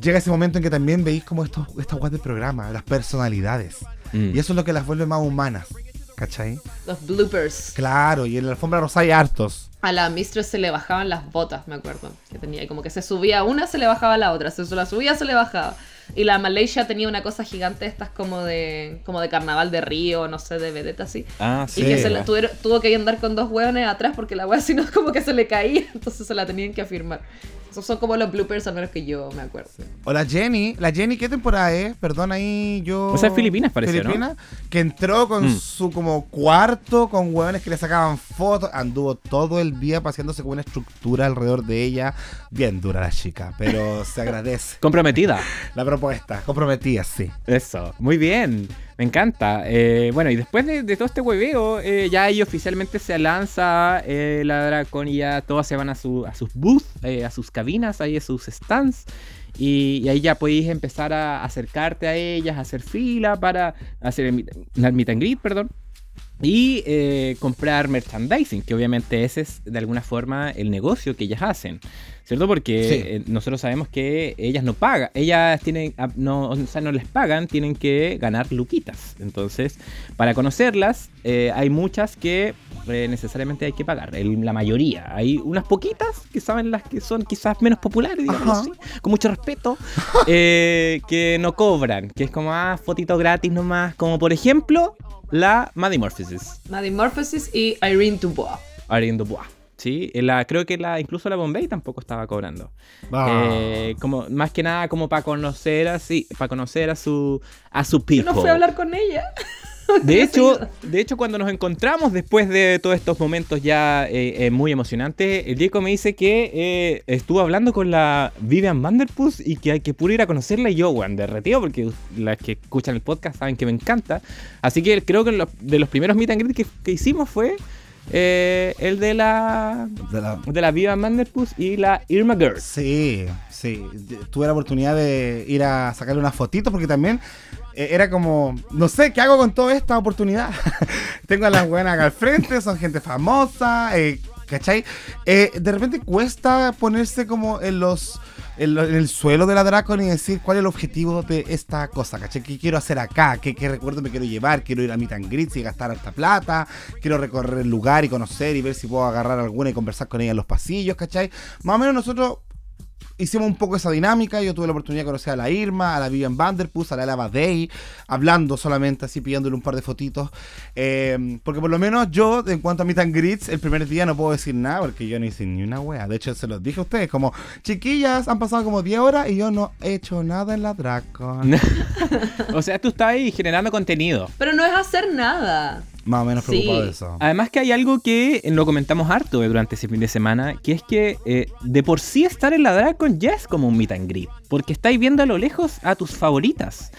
llega ese momento en que también veis como estos, estas weas del programa, las personalidades. Mm. Y eso es lo que las vuelve más humanas. ¿Cachai? Los bloopers. Claro, y en la alfombra rosa hay hartos. A la Mistress se le bajaban las botas, me acuerdo. Que tenía, y como que se subía una, se le bajaba la otra. Se la subía, se le bajaba. Y la Malaysia tenía una cosa gigante, estas como de como de carnaval de río, no sé, de vedeta así. Ah, sí. Y que se tuvo que andar con dos hueones atrás porque la hueá si no como que se le caía, entonces se la tenían que afirmar. Esos son como los bloopers al menos que yo me acuerdo. O la Jenny, la Jenny, ¿qué temporada es? Perdón, ahí yo... O sea, Filipinas parece, Filipinas, que entró con mm. su como cuarto, con hueones que le sacaban fotos, anduvo todo el día paseándose con una estructura alrededor de ella. Bien dura la chica, pero se agradece. Comprometida. La propuesta, comprometida, sí. Eso, muy bien. Me encanta. Eh, bueno, y después de, todo este hueveo, eh, ya ahí oficialmente se lanza eh, la Dracon y ya todas se van a, su, a sus booths, a sus cabinas, ahí a sus stands. Y, y ahí ya podéis empezar a acercarte a ellas, a hacer fila para hacer el el meet and greet, perdón. Y eh, comprar merchandising, que obviamente ese es de alguna forma el negocio que ellas hacen, ¿cierto? Porque Sí. eh, nosotros sabemos que ellas no pagan, ellas tienen, ah, no, o sea, no les pagan, tienen que ganar luquitas. Entonces, para conocerlas, eh, hay muchas que eh, necesariamente hay que pagar, el- la mayoría. Hay unas poquitas que saben las que son quizás menos populares, digamos así, con mucho respeto, eh, que no cobran, que es como, ah, fotito gratis nomás, como por ejemplo la Maddie Morphosis, Maddie Morphosis y Irene Dubois. Ariane Dubois. Sí, En la, creo que la, incluso la Bombay tampoco estaba cobrando. Ah. Eh, como, más que nada como para conocer así, para conocer a su a su Yo people. no fui a hablar con ella. De hecho, de hecho, cuando nos encontramos después de todos estos momentos ya eh, eh, muy emocionantes, el Diego me dice que eh, estuvo hablando con la Vivian Vanderpuss y que hay que puro ir a conocerla y yo, weón, derretido, porque las que escuchan el podcast saben que me encanta. Así que creo que los- de los primeros meet and greet que, que hicimos fue eh, el de la De la- de la Vivian Vanderpuss y la Irma Girls. Sí, sí. Tuve la oportunidad de ir a sacarle unas fotitos porque también era como, no sé, ¿qué hago con toda esta oportunidad? Tengo a las buenas acá al frente, son gente famosa, eh, ¿cachai? Eh, de repente cuesta ponerse como en los... En, el suelo de la Dracon y decir cuál es el objetivo de esta cosa, ¿cachai? ¿Qué quiero hacer acá? ¿Qué, qué recuerdo me quiero llevar? ¿Quiero ir a Meet and y gastar harta plata? ¿Quiero recorrer el lugar y conocer y ver si puedo agarrar alguna y conversar con ella en los pasillos, ¿cachai? Más o menos nosotros hicimos un poco esa dinámica. Yo tuve la oportunidad de conocer a la Irma, a la Vivian Vanderpuss, a la Ella Day, hablando solamente así, pidiéndole un par de fotitos. Eh, porque por lo menos yo, en cuanto a Meet and Greets, el primer día no puedo decir nada porque yo no hice ni una wea. De hecho, se los dije a ustedes, como, chiquillas, han pasado como 10 horas y yo no he hecho nada en la Dracon. o sea, tú estás ahí generando contenido. Pero no es hacer nada. Más o menos Sí. preocupado de eso. Además que hay algo que lo comentamos harto eh, durante ese fin de semana, que es que eh, de por sí estar en la Dracon ya es como un meet and greet, porque estáis viendo a lo lejos a tus favoritas.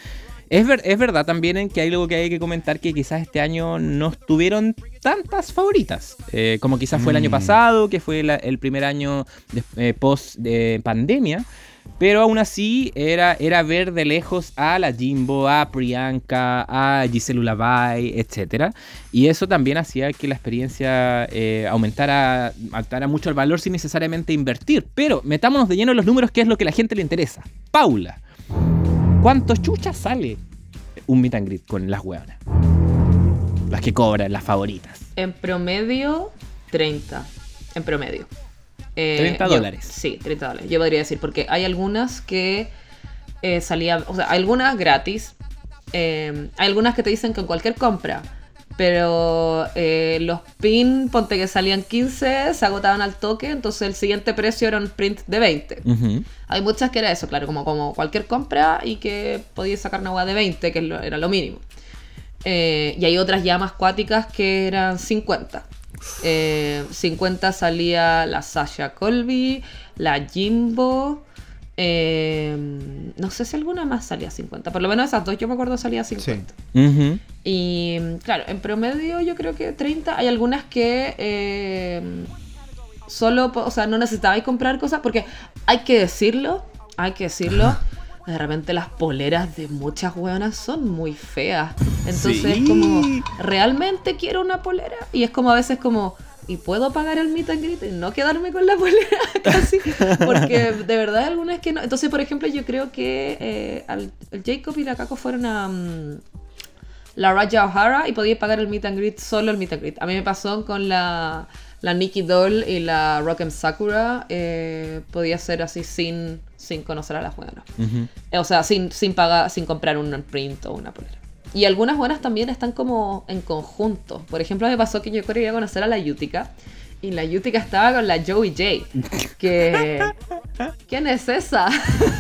Es, ver- es verdad también en que hay algo que hay que comentar que quizás este año no estuvieron tantas favoritas, eh, como quizás fue el año Mm. pasado, que fue la- el primer año de- eh, post de pandemia. Pero aún así era, era ver de lejos a la Jimbo, a Priyanka, a Giselle Ulabai, etc. Y eso también hacía que la experiencia eh, aumentara, aumentara mucho el valor sin necesariamente invertir. Pero metámonos de lleno en los números, que es lo que a la gente le interesa. Paula, ¿cuánto chucha sale un meet and greet con las hueonas? Las que cobran, las favoritas. En promedio, 30. En promedio. Eh, 30 yo- dólares. Sí, 30 dólares. Yo podría decir, porque hay algunas que eh, salían, o sea, hay algunas gratis. eh, hay algunas que te dicen que en cualquier compra. Pero eh, los pin, ponte que salían 15, se agotaban al toque. Entonces el siguiente precio era un print de 20. Ujú. Hay muchas que era eso, claro, como, como cualquier compra y que podías sacar una agua de 20, que era lo mínimo. Eh, y hay otras ya más cuáticas que eran 50. Eh, 50 salía la Sasha Colby, la Jimbo. eh, no sé si alguna más salía 50. Por lo menos esas dos yo me acuerdo salía 50. Ujú. Y claro, en promedio yo creo que 30. Hay algunas que eh, solo, o sea, no necesitabais comprar cosas porque hay que decirlo, hay que decirlo. De repente las poleras de muchas hueonas son muy feas. Entonces Sí. es como, ¿realmente quiero una polera? Y es como a veces como, ¿y puedo pagar el meet and greet y no quedarme con la polera casi? Porque de verdad algunas que no. Entonces, por ejemplo, yo creo que eh, al- el Jacob y la Caco fueron a... mm, la Raja O'Hara y podías pagar el meet and greet solo el meet and greet. A mí me pasó con la, la Nikki Doll y la Rock'em Sakura. eh, podía ser así sin, sin conocer a las buenas. O sea, sin, sin pagar, sin comprar un print o una polera. Y algunas buenas también están como en conjunto. Por ejemplo, me pasó que yo quería conocer a la Yutica. Y la Yutica estaba con la Joey J. Que. ¿Quién es esa?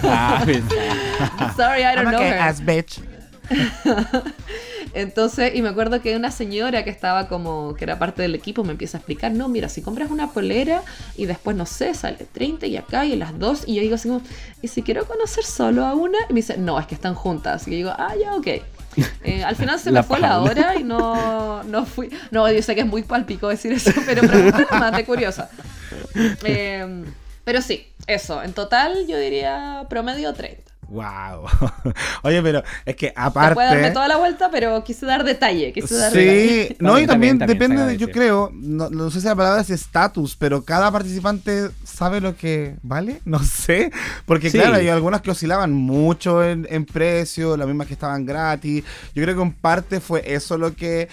Ah, Sorry, I don't I'm know gay her. ass bitch. Entonces, y me acuerdo que una señora que estaba como, que era parte del equipo, me empieza a explicar, no, mira, si compras una polera y después, no sé, sale 30 y acá y las dos, y yo digo así como, ¿y si quiero conocer solo a una? Y me dice, no, es que están juntas. Y yo digo, ah, ya, ok. Eh, al final se me La fue la hora y no, no fui. No, yo sé que es muy palpico decir eso, pero pregunté más de curiosa. Eh, pero sí, eso, en total yo diría promedio 30. Wow. Oye, pero es que aparte. de darme toda la vuelta, pero quise dar detalle. Quise dar Sí, detalle. no, y También, también, también, depende, de, yo creo, no, no sé si la palabra es estatus, pero cada participante sabe lo que vale, no sé, porque Sí. claro, hay algunas que oscilaban mucho en, en precio, las mismas que estaban gratis, yo creo que en parte fue eso lo que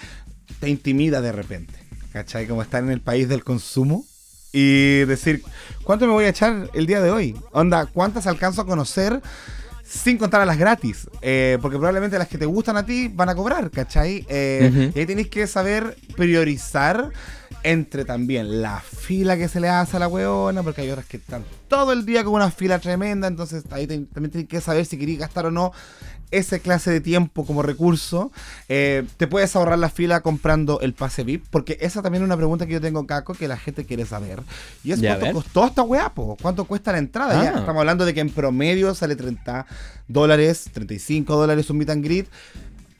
te intimida de repente, ¿cachai? Como estar en el país del consumo y decir, ¿cuánto me voy a echar el día de hoy? Onda, ¿cuántas alcanzo a conocer? Sin contar a las gratis, eh, porque probablemente las que te gustan a ti van a cobrar, ¿cachai? Eh. Y ahí tenéis que saber priorizar entre también la fila que se le hace a la weona, porque hay otras que están todo el día con una fila tremenda, entonces ahí te- también tenéis que saber si queréis gastar o no ese clase de tiempo como recurso. Eh, te puedes ahorrar la fila comprando el pase VIP, porque esa también es una pregunta que yo tengo, Caco, que la gente quiere saber. Y es cuánto costó esta weá, po? ¿Cuánto cuesta la entrada? Ya Ah. estamos hablando de que en promedio sale 30 dólares, 35 dólares un meet and greet.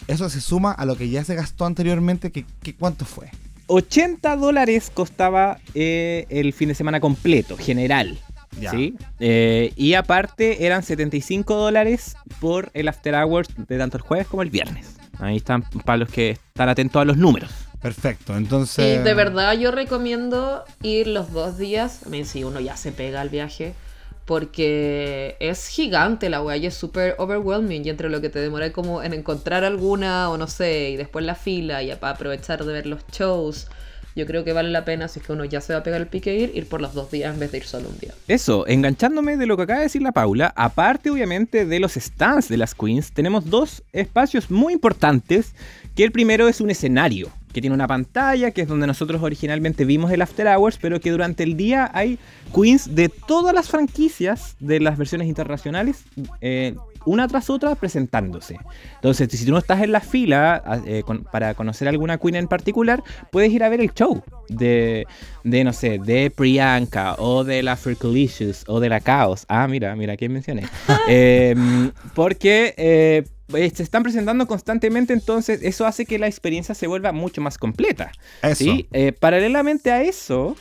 Eso se suma a lo que ya se gastó anteriormente, que, que ¿cuánto fue? 80 dólares costaba eh, el fin de semana completo, general. Ya. ¿sí? Eh, y aparte eran 75 dólares por el after hours de tanto el jueves como el viernes. Ahí están para los que están atentos a los números. Perfecto, Y entonces... de verdad yo recomiendo ir los dos días. A mí, si uno ya se pega al viaje. Porque es gigante la weá y es súper overwhelming. Y entre lo que te demora como en encontrar alguna o no sé, y después la fila y para aprovechar de ver los shows. Yo creo que vale la pena, si es que uno ya se va a pegar el pique ir, ir por los dos días en vez de ir solo un día. Eso, enganchándome de lo que acaba de decir la Paula, aparte obviamente de los stands de las queens, tenemos dos espacios muy importantes, que el primero es un escenario, que tiene una pantalla, que es donde nosotros originalmente vimos el After Hours, pero que durante el día hay queens de todas las franquicias de las versiones internacionales, eh, una tras otra presentándose. Entonces, si tú no estás en la fila a- eh, con- para conocer alguna queen en particular, puedes ir a ver el show de, de no sé, de Priyanka o de la Fergalicious o de la Chaos. Ah, mira, mira, ¿quién mencioné? Em, porque eh, se están presentando constantemente, entonces eso hace que la experiencia se vuelva mucho más completa. Eso. ¿sí? Eh, paralelamente a eso,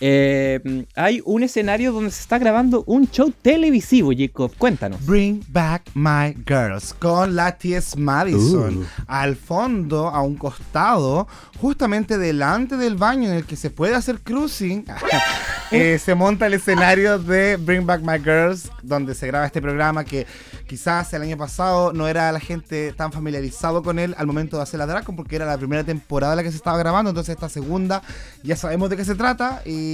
eh, hay un escenario donde se está grabando un show televisivo, Jacob. Cuéntanos. Bring Back My Girls con la T.S. Madison Uh. al fondo, a un costado, justamente delante del baño en el que se puede hacer cruising. eh, se monta el escenario de Bring Back My Girls, donde se graba este programa que quizás el año pasado no era la gente tan familiarizado con él al momento de hacer la Dracon, porque era la primera temporada la que se estaba grabando, entonces esta segunda ya sabemos de qué se trata y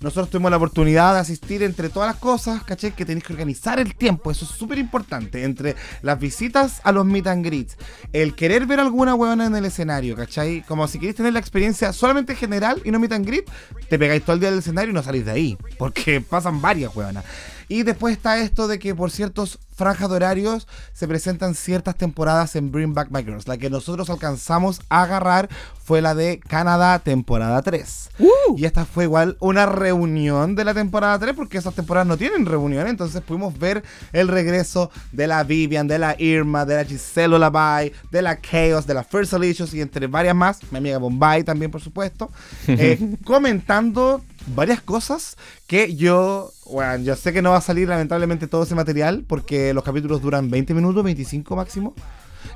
Nosotros tuvimos la oportunidad de asistir entre todas las cosas, ¿cachai? Que tenéis que organizar el tiempo, eso es súper importante, entre las visitas a los meet and greets, el querer ver alguna huevona en el escenario, ¿cachai? Como si queréis tener la experiencia solamente general y no meet and greet, te pegáis todo el día del escenario y no salís de ahí, porque pasan varias huevonas. Y después está esto de que por ciertos franjas de horarios se presentan ciertas temporadas en Bring Back My Girls. La que nosotros alcanzamos a agarrar fue la de Canadá temporada 3. Y esta fue igual una reunión de la temporada 3 porque esas temporadas no tienen reunión. Entonces pudimos ver el regreso de la Vivian, de la Irma, de la Giselle Olabay, de la Chaos, de la First Alicious y entre varias más. Mi amiga Bombay también, por supuesto. eh, comentando varias cosas que yo, bueno, yo sé que no va a salir lamentablemente todo ese material porque los capítulos duran 20 minutos, 25 máximo.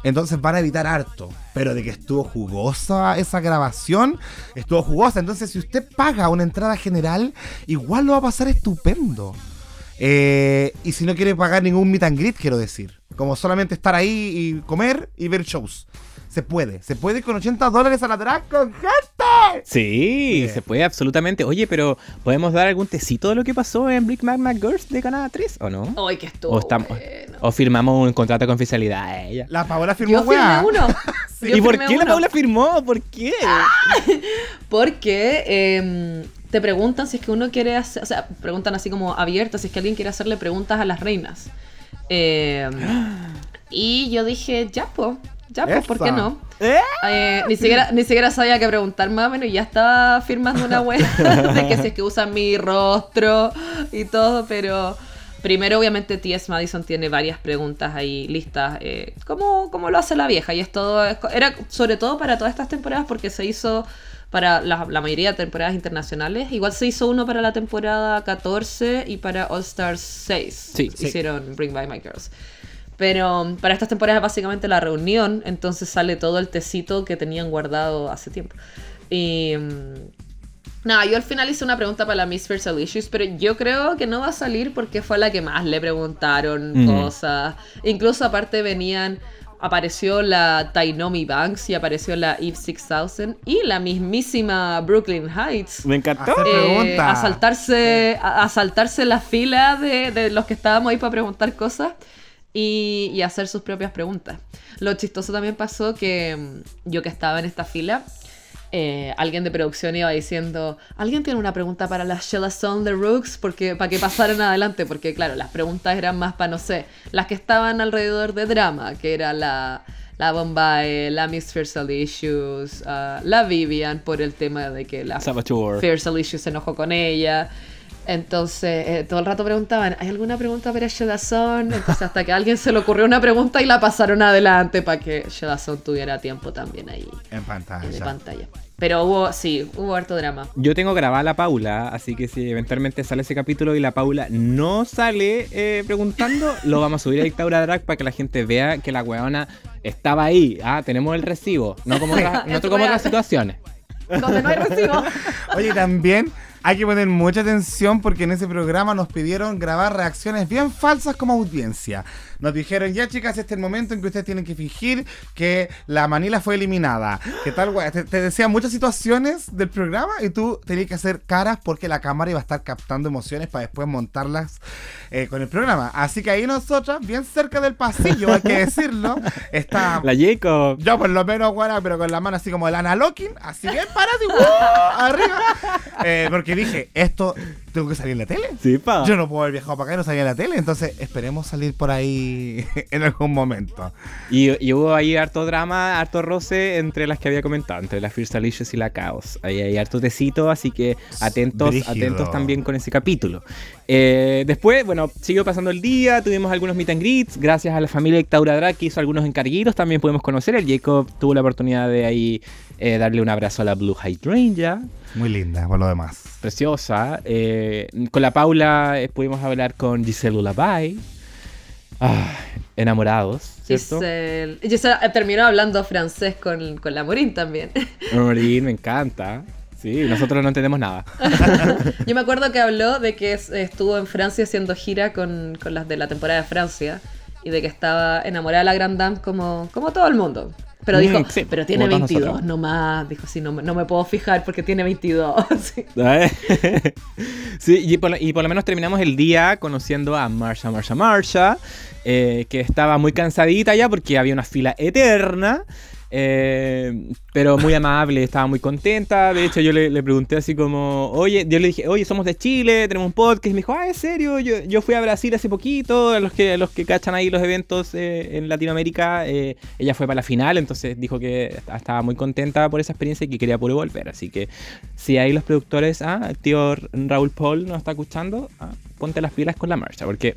Entonces van a editar harto. Pero de que estuvo jugosa esa grabación, estuvo jugosa. Entonces, si usted paga una entrada general, igual lo va a pasar estupendo. Eh, y si no quiere pagar ningún meet and greet, quiero decir. Como solamente estar ahí y comer y ver shows. Se puede. Se puede con 80 dólares a la drag con gente. Sí, Bien. se puede absolutamente. Oye, pero ¿podemos dar algún tecito de lo que pasó en Brick Magma Girls de Canadá 3 o no? ¡Ay, que estuvo! O, estamos, bueno. o firmamos un contrato de confidencialidad a ella. La Paola firmó Yo firmé weá. uno. Yo ¿Y por firmé qué la uno. Paula firmó? ¿Por qué? Porque em, te preguntan si es que uno quiere hacer, o sea, preguntan así como abiertas, si es que alguien quiere hacerle preguntas a las reinas. Em, y yo dije, ya pues, ya pues, ¿por qué no? ¿Eh? Eh, ni, siquiera, ni siquiera sabía qué preguntar más o menos y ya estaba firmando una web de que si es que usan mi rostro y todo, pero primero obviamente T.S. Madison tiene varias preguntas ahí listas, eh, como, como lo hace la vieja y es todo, era sobre todo para todas estas temporadas porque se hizo para la, la mayoría de temporadas internacionales. Igual se hizo uno para la temporada 14 y para All Stars 6. Sí, sí. Hicieron Bring By My Girls. Pero um, para estas temporadas es básicamente la reunión, entonces sale todo el tecito que tenían guardado hace tiempo. Y... um, Nada, yo al final hice una pregunta para la Miss Virtual Issues, pero yo creo que no va a salir porque fue la que más le preguntaron Mm. cosas. Incluso aparte venían, apareció la Tainomi Banks y apareció la Eve 6000 y la mismísima Brooklyn Heights. Me encantó. Eh, Pregunta. a saltarse, a, a saltarse la fila de, de los que estábamos ahí para preguntar cosas y, y hacer sus propias preguntas. Lo chistoso también pasó que mm, yo que estaba en esta fila, eh, alguien de producción iba diciendo, ¿alguien tiene una pregunta para la Sheila Stone de Rooks? Porque, para que pasaran adelante, porque claro, las preguntas eran más para, no sé, las que estaban alrededor de drama, que era la, la Bombay, la Miss Fearsal Issues, ah, la Vivian por el tema de que la Saboteur. Fearsal Issues se enojó con ella. Entonces, eh, todo el rato preguntaban, ¿hay alguna pregunta para Shedazón? Entonces, hasta que a alguien se le ocurrió una pregunta y la pasaron adelante para que Shedazón tuviera tiempo también ahí En en pantalla. pantalla. Pero hubo, sí, hubo harto drama. Yo tengo grabada a la Paula, así que si eventualmente sale ese capítulo y la Paula no sale eh, preguntando, lo vamos a subir a Dictadura Drag para que la gente vea que la weona estaba ahí. Ah, tenemos el recibo. No como, otras- no como otras situaciones. Donde no hay recibo. Oye, también hay que poner mucha atención porque en ese programa nos pidieron grabar reacciones bien falsas como audiencia. Nos dijeron, ya chicas, este es el momento en que ustedes tienen que fingir que la Manila fue eliminada. Que tal, güey? Te, te decían muchas situaciones del programa y tú tenías que hacer caras porque la cámara iba a estar captando emociones para después montarlas eh, con el programa. Así que ahí nosotras, bien cerca del pasillo, hay que decirlo, está... La Jacob. Yo por lo menos, bueno, pero con la mano así como el analoging, así bien parado y ¡wow! arriba. Eh, porque dije, esto tengo que salir en la tele. Sí, pa. Yo no puedo haber viajado para acá y no salir en la tele, entonces esperemos salir por ahí en algún momento. Y, y hubo ahí harto drama, harto roce entre las que había comentado, entre la Fierce Alicious y la Chaos. Ahí hay harto tecito, así que atentos, Brígido. atentos también con ese capítulo. Eh, después, bueno, siguió pasando el día, tuvimos algunos meet and greets, gracias a la familia Dictadura Drag que hizo algunos encarguitos, también pudimos conocer. El Jacob tuvo la oportunidad de ahí eh, darle un abrazo a la Blue Hydrangea. Muy linda, por lo demás. preciosa. Eh, con la Paula eh, pudimos hablar con Giselle Lullaby. Ah, enamorados, ¿cierto? Giselle, Giselle eh, terminó hablando francés con, con la Morín también. Morín, me encanta. Sí, nosotros no entendemos nada. Yo me acuerdo que habló de que es- estuvo en Francia haciendo gira con, con las de la temporada de Francia y de que estaba enamorada de la Grand Dame como, como todo el mundo. Pero Mm, dijo, sí, pero tiene como todos 22 nosotros. nomás. Dijo, sí, no, me- no me puedo fijar porque tiene 22. Sí. sí, y por, y por lo menos terminamos el día conociendo a Marsha, Marsha, Marsha, eh, que estaba muy cansadita ya porque había una fila eterna. eh, pero muy amable, estaba muy contenta. De hecho, yo le, le pregunté así como, oye, yo le dije, oye, somos de Chile, tenemos un podcast. Y me dijo, ah, ¿en serio? Yo, yo fui a Brasil hace poquito. Los que, los que cachan ahí los eventos eh, en Latinoamérica, ella fue para la final. Entonces dijo que est- estaba muy contenta por esa experiencia y que quería puro volver. Así que si ahí los productores, ah, el tío Raúl Paul nos está escuchando, ah, ponte las pilas con la marcha, porque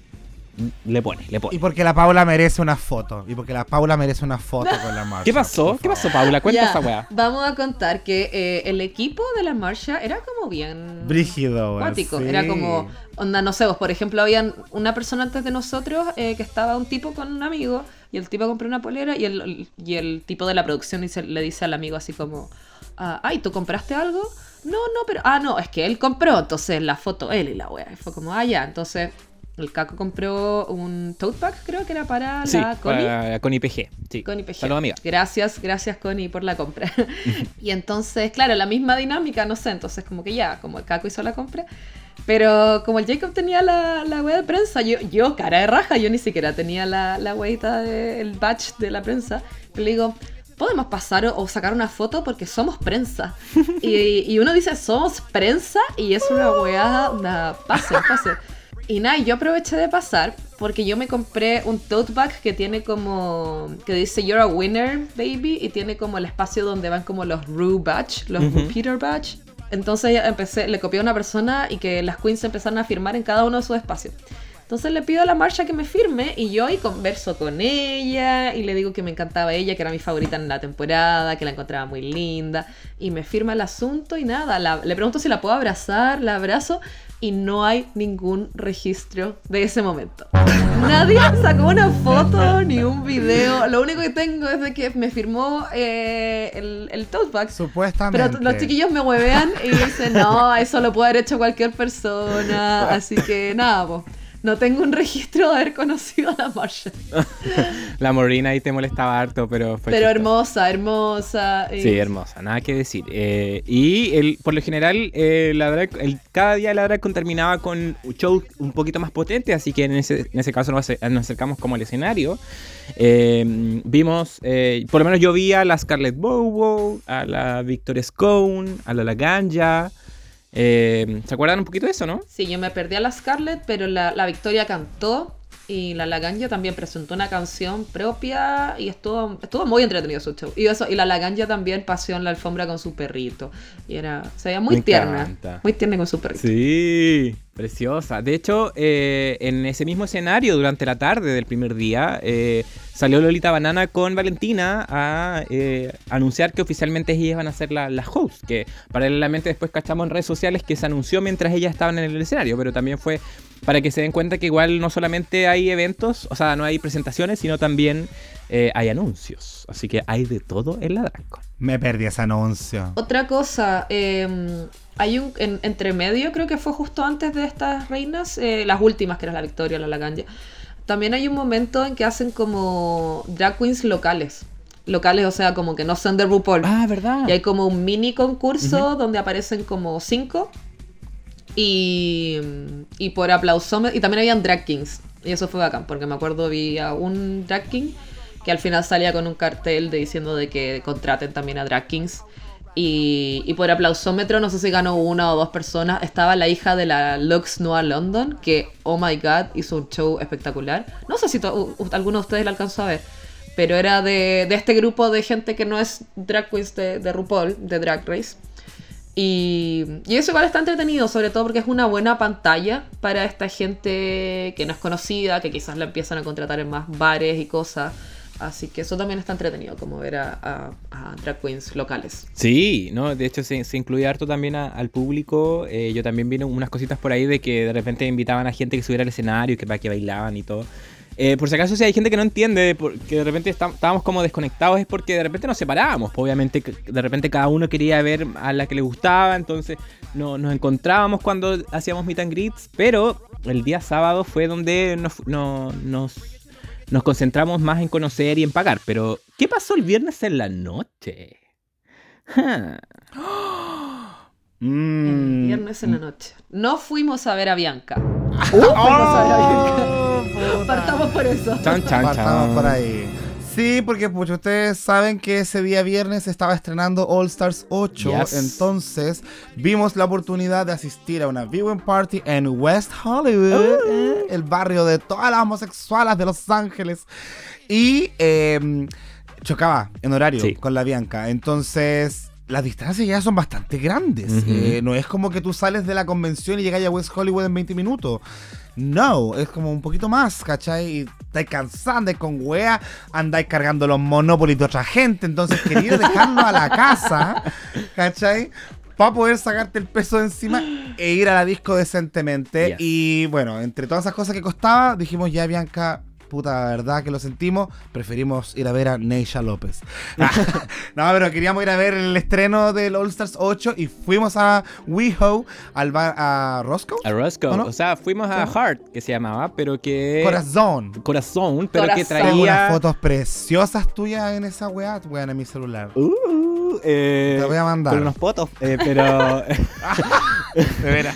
le pone, le Y pone. porque la Paula merece una foto. Y porque la Paula merece una foto con la marcha. ¿Qué pasó? ¿Qué pasó, Paula? Cuenta esa weá. Vamos a contar que eh, el equipo de la marcha era como bien... Brígido, güey. Cuático. sí. Era como, onda, no sé, vos, por ejemplo, habían una persona antes de nosotros eh, que estaba un tipo con un amigo y el tipo compró una polera y el, y el tipo de la producción dice- le dice al amigo así como, ah, ay, ¿tú compraste algo? No, no, pero, ah, no, es que él compró, entonces la foto él y la wea. Y fue como, ah, ya, entonces el Caco compró un tote bag, creo que era para Sí, la Connie. para Connie PG. Sí. Connie PG. Saludos, amiga. Gracias, gracias Connie por la compra. y entonces, claro, la misma dinámica, no sé, entonces como que ya, como el Caco hizo la compra. Pero como el Jacob tenía la, la wea de prensa, yo, yo, cara de raja, yo ni siquiera tenía la, la del batch de la prensa. Le digo, podemos pasar o, o sacar una foto porque somos prensa. y, y uno dice, somos prensa y es una weá, una, pase, pase. Y nada, yo aproveché de pasar porque yo me compré un tote bag que tiene como. que dice You're a winner, baby. Y tiene como el espacio donde van como los Rue Batch, los Ujú. Repeater Batch. Entonces empecé, le copié a una persona y que las queens empezaron a firmar en cada uno de sus espacios. Entonces le pido a la Marsha que me firme y yo y converso con ella y le digo que me encantaba ella, que era mi favorita en la temporada, que la encontraba muy linda y me firma el asunto y nada, le pregunto si la puedo abrazar, la abrazo y no hay ningún registro de ese momento. Nadie sacó una foto ni un video. Lo único que tengo es de que me firmó eh, el, el tote bag. Supuestamente. Pero los chiquillos me huevean y dicen, no, eso lo puede haber hecho cualquier persona. Así que nada, pues no tengo un registro de haber conocido a la Marshall. la Morina ahí te molestaba harto, pero fue Pero hermosa, hermosa. Sí, hermosa, nada que decir. Eh, y el, por lo general, eh, la el, cada día la Dracon terminaba con un show un poquito más potente, así que en ese, en ese caso nos, acercamos como al escenario. Eh, vimos, por lo menos yo vi a la Scarlett Bobo, a la Victoria Scone, a la Laganja. Eh, ¿Se acuerdan un poquito de eso, no? Sí, yo me perdí a la Scarlett, pero la, Victoria cantó y la Laganja también presentó una canción propia y estuvo, estuvo muy entretenido su show. Y eso, y la Laganja también paseó en la alfombra con su perrito. Y era, se veía muy tierna. Muy tierna con su perrito. Sí. Preciosa. De hecho, eh, en ese mismo escenario, durante la tarde del primer día, eh, salió Lolita Banana con Valentina a eh, anunciar que oficialmente ellas iban a ser las la hosts. Que paralelamente después cachamos en redes sociales que se anunció mientras ellas estaban en el escenario, pero también fue para que se den cuenta que igual no solamente hay eventos, o sea, no hay presentaciones, sino también hay anuncios. Así que hay de todo en la Draco. Me perdí ese anuncio. Otra cosa, eh, hay un en, entre medio, creo que fue justo antes de estas reinas, eh, las últimas, que era la Victoria, la Laganja. También hay un momento en que hacen como drag queens locales. Locales, o sea, como que no son de RuPaul. Ah, verdad. Y hay como un mini concurso donde aparecen como cinco. Y, por aplausómetro. Y también habían drag kings. Y eso fue bacán, porque me acuerdo vi a un drag king que al final salía con un cartel de diciendo de que contraten también a drag kings. Y, por aplausómetro, no sé si ganó una o dos personas, estaba la hija de la Lux Noir London, que, oh my god, hizo un show espectacular. No sé si alguno de ustedes la alcanzó a ver, pero era de, este grupo de gente que no es drag queens de RuPaul, de Drag Race. Y, eso igual está entretenido, sobre todo porque es una buena pantalla para esta gente que no es conocida, que quizás la empiezan a contratar en más bares y cosas. Así que eso también está entretenido, como ver a, drag queens locales. Sí, no, de hecho se, se incluye harto también al público. Eh, yo también vi unas cositas por ahí de que de repente invitaban a gente que subiera al escenario, que para que bailaban y todo. Eh, por si acaso, si hay gente que no entiende que de repente estábamos como desconectados, es porque de repente nos separábamos. Pues, obviamente, de repente cada uno quería ver a la que le gustaba, entonces no, nos encontrábamos cuando hacíamos meet and greets. Pero el día sábado fue donde nos, nos nos concentramos más en conocer y en pagar. Pero, ¿qué pasó el viernes en la noche? El viernes en la noche. No fuimos a ver a Bianca. Uh, fuimos a ver a Bianca. Partamos por eso. Chan, chan, Partamos por ahí. Sí, porque ustedes saben que ese día viernes estaba estrenando All Stars 8, entonces vimos la oportunidad de asistir a una viewing party en West Hollywood, uh. el barrio de todas las homosexuales de Los Ángeles, y em, chocaba en horario con la Bianca, entonces las distancias ya son bastante grandes. Eh, no es como que tú sales de la convención y llegas a West Hollywood en 20 minutos. No, es como un poquito más, ¿cachai? Y estáis cansados con wea, andáis cargando los Monopoly de otra gente, entonces quería dejarlo a la casa, ¿cachai? Para poder sacarte el peso de encima e ir a la disco decentemente. Y bueno, entre todas esas cosas que costaba, dijimos ya, Bianca, puta verdad que lo sentimos, preferimos ir a ver a Neisha López. no, pero queríamos ir a ver el estreno del All Stars 8 y fuimos a WeHo, al bar, a Roscoe. A Roscoe, o, sea, fuimos a Heart, que se llamaba, pero que... Corazón. Corazón, pero que traía... unas fotos preciosas tuyas en esa weá, weá en mi celular. Uh, eh, Te voy a mandar. Con unos fotos, eh, pero... de veras.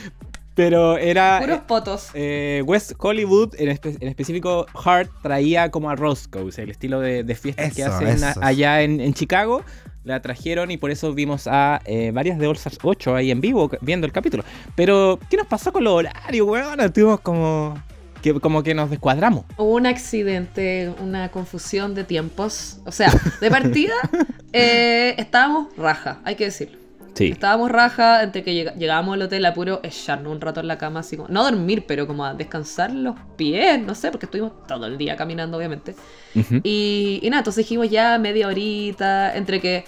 Pero era. Puros potos. Eh, West Hollywood, en, específico Hart, traía como a Roscoe, el estilo de, fiestas que hacen allá en, Chicago. La trajeron y por eso vimos a eh, varias de All 8 ahí en vivo viendo el capítulo. Pero, ¿qué nos pasó con los horarios, weón? Tuvimos como. Que, como que nos descuadramos. Hubo un accidente, una confusión de tiempos. O sea, de partida eh, estábamos raja, hay que decirlo. Sí. Estábamos raja, entre que lleg- llegábamos al hotel a puro echarnos un rato en la cama, así como, no a dormir, pero como a descansar los pies, no sé, porque estuvimos todo el día caminando, obviamente. Y, y nada, entonces dijimos ya media horita, entre que,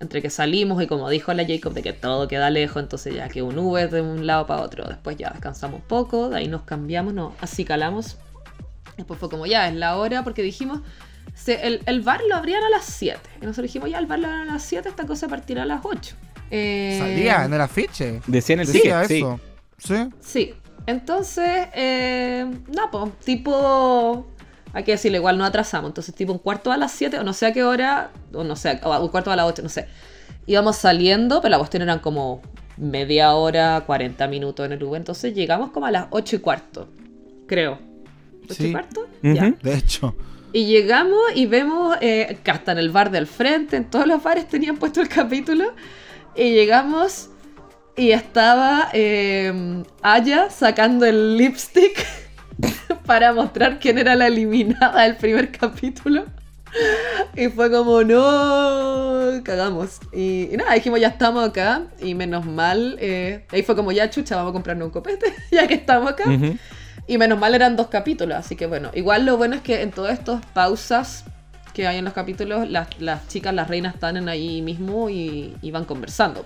entre que salimos y como dijo la Jacob de que todo queda lejos, entonces ya que un Uber de un lado para otro, después ya descansamos un poco, de ahí nos cambiamos, no, así calamos. Después fue como ya, es la hora, porque dijimos, se- el, el bar lo abrían a las 7. Y nosotros dijimos ya, el bar lo abrían a las 7, esta cosa partirá a las 8. Eh, Salía en el afiche. Decía en el Decía ticket, sí. eso. Sí. Sí. Entonces, eh, no, pues, tipo. Hay que decirle, igual no atrasamos. Entonces, tipo, un cuarto a las 7, o no sé a qué hora, o no sé, o un cuarto a las 8, no sé. Íbamos saliendo, pero la cuestión eran como media hora, 40 minutos en el Uber. Entonces, llegamos como a las 8 y cuarto, creo. ¿8 Sí. y cuarto? Ujú. Ya. De hecho. Y llegamos y vemos eh, que hasta en el bar del frente, en todos los bares tenían puesto el capítulo. Y llegamos y estaba eh, Aya sacando el lipstick para mostrar quién era la eliminada del primer capítulo. Y fue como, no, cagamos. Y, y nada, dijimos, ya estamos acá. Y menos mal, eh, ahí fue como, ya chucha, vamos a comprarnos un copete, ya que estamos acá. Y menos mal eran dos capítulos, así que bueno. Igual lo bueno es que en todas estas pausas que hay en los capítulos, las, las chicas, las reinas están en ahí mismo y, y van conversando.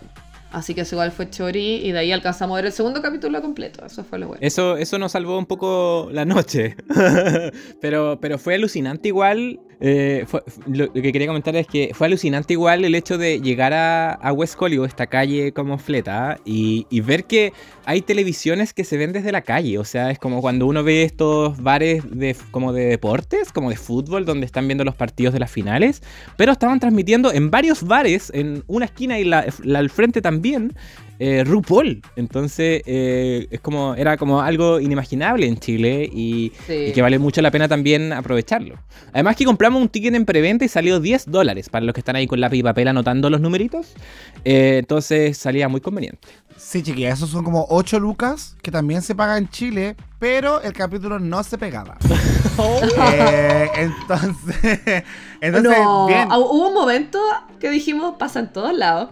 Así que eso igual fue chori y de ahí alcanzamos a ver el segundo capítulo completo. Eso fue lo bueno. Eso, eso nos salvó un poco la noche. pero, pero fue alucinante igual. eh, fue- lo, que quería comentar es que fue alucinante igual el hecho de llegar a, a West Hollywood, esta calle como fleta, y, y ver que hay televisiones que se ven desde la calle. O sea, es como cuando uno ve estos bares de, como de deportes, como de fútbol, donde están viendo los partidos de las finales. Pero estaban transmitiendo en varios bares, en una esquina y la, la al frente también, eh, RuPaul. Entonces, eh, es como, era como algo inimaginable en Chile y, Sí. y que vale mucho la pena también aprovecharlo. Además que compramos un ticket en preventa y salió 10 dólares para los que están ahí con lápiz y papel anotando los numeritos. Eh, entonces salía muy conveniente. Sí, chiquilla, esos son como 8 lucas que también se paga en Chile, pero el capítulo no se pegaba. Eh, entonces, entonces, no, bien. ah, hubo un momento que dijimos pasa en todos lados.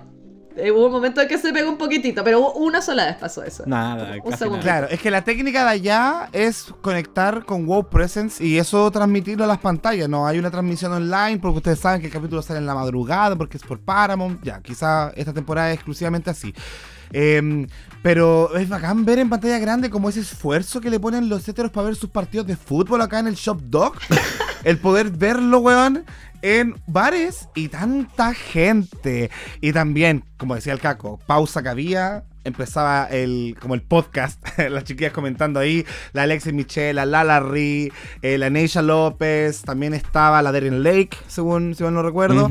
Eh, hubo un momento en que se pegó un poquitito, pero hubo una sola vez pasó eso. Nada, Un casi segundo. nada. Claro, es que la técnica de allá es conectar con WoW Presence y eso transmitirlo a las pantallas. No hay una transmisión online porque ustedes saben que el capítulo sale en la madrugada porque es por Paramount. Ya, quizá esta temporada es exclusivamente así. Em, pero es bacán ver en pantalla grande como ese esfuerzo que le ponen los heteros para ver sus partidos de fútbol acá en el Shop Dog. el poder verlo, weón, en bares y tanta gente. Y también, como decía el Caco, pausa que había. Empezaba el, como el podcast, las chiquillas comentando ahí, la Alexis Michelle, la Lala Ri, eh, la Neisha López, también estaba la Darren Lake, según, si no recuerdo.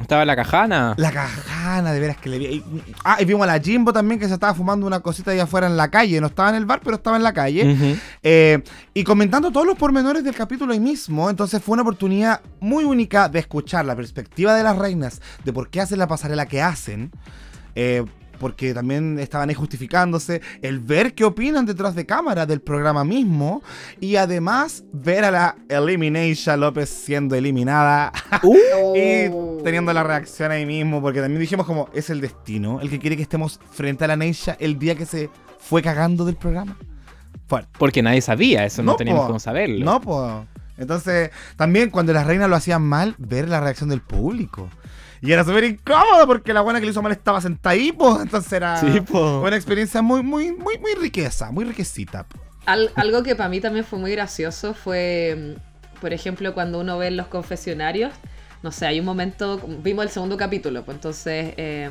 Estaba la cajana. La cajana, de veras que le vi. y- ah, y vimos a la Jimbo también que se estaba fumando una cosita ahí afuera en la calle. No estaba en el bar, pero estaba en la calle. Eh, y comentando todos los pormenores del capítulo ahí mismo. Entonces fue una oportunidad muy única de escuchar la perspectiva de las reinas, de por qué hacen la pasarela que hacen. eh, porque también estaban ahí justificándose, el ver qué opinan detrás de cámara del programa mismo y además ver a la Elimination López siendo eliminada Uh, y teniendo la reacción ahí mismo, porque también dijimos como es el destino, el que quiere que estemos frente a la Neisha el día que se fue cagando del programa. Fuerte. porque nadie sabía, eso no, No, teníamos po. cómo saberlo. No, pues. Entonces, también cuando las reinas lo hacían mal, ver la reacción del público. Y era súper incómodo porque la buena que lo hizo mal estaba sentada ahí, pues. Entonces era Sí, po. una experiencia muy, muy, muy, muy riqueza, muy riquecita. Al- algo que para mí también fue muy gracioso fue, mm, por ejemplo, cuando uno ve en los confesionarios, no sé, hay un momento, vimos el segundo capítulo, pues entonces eh,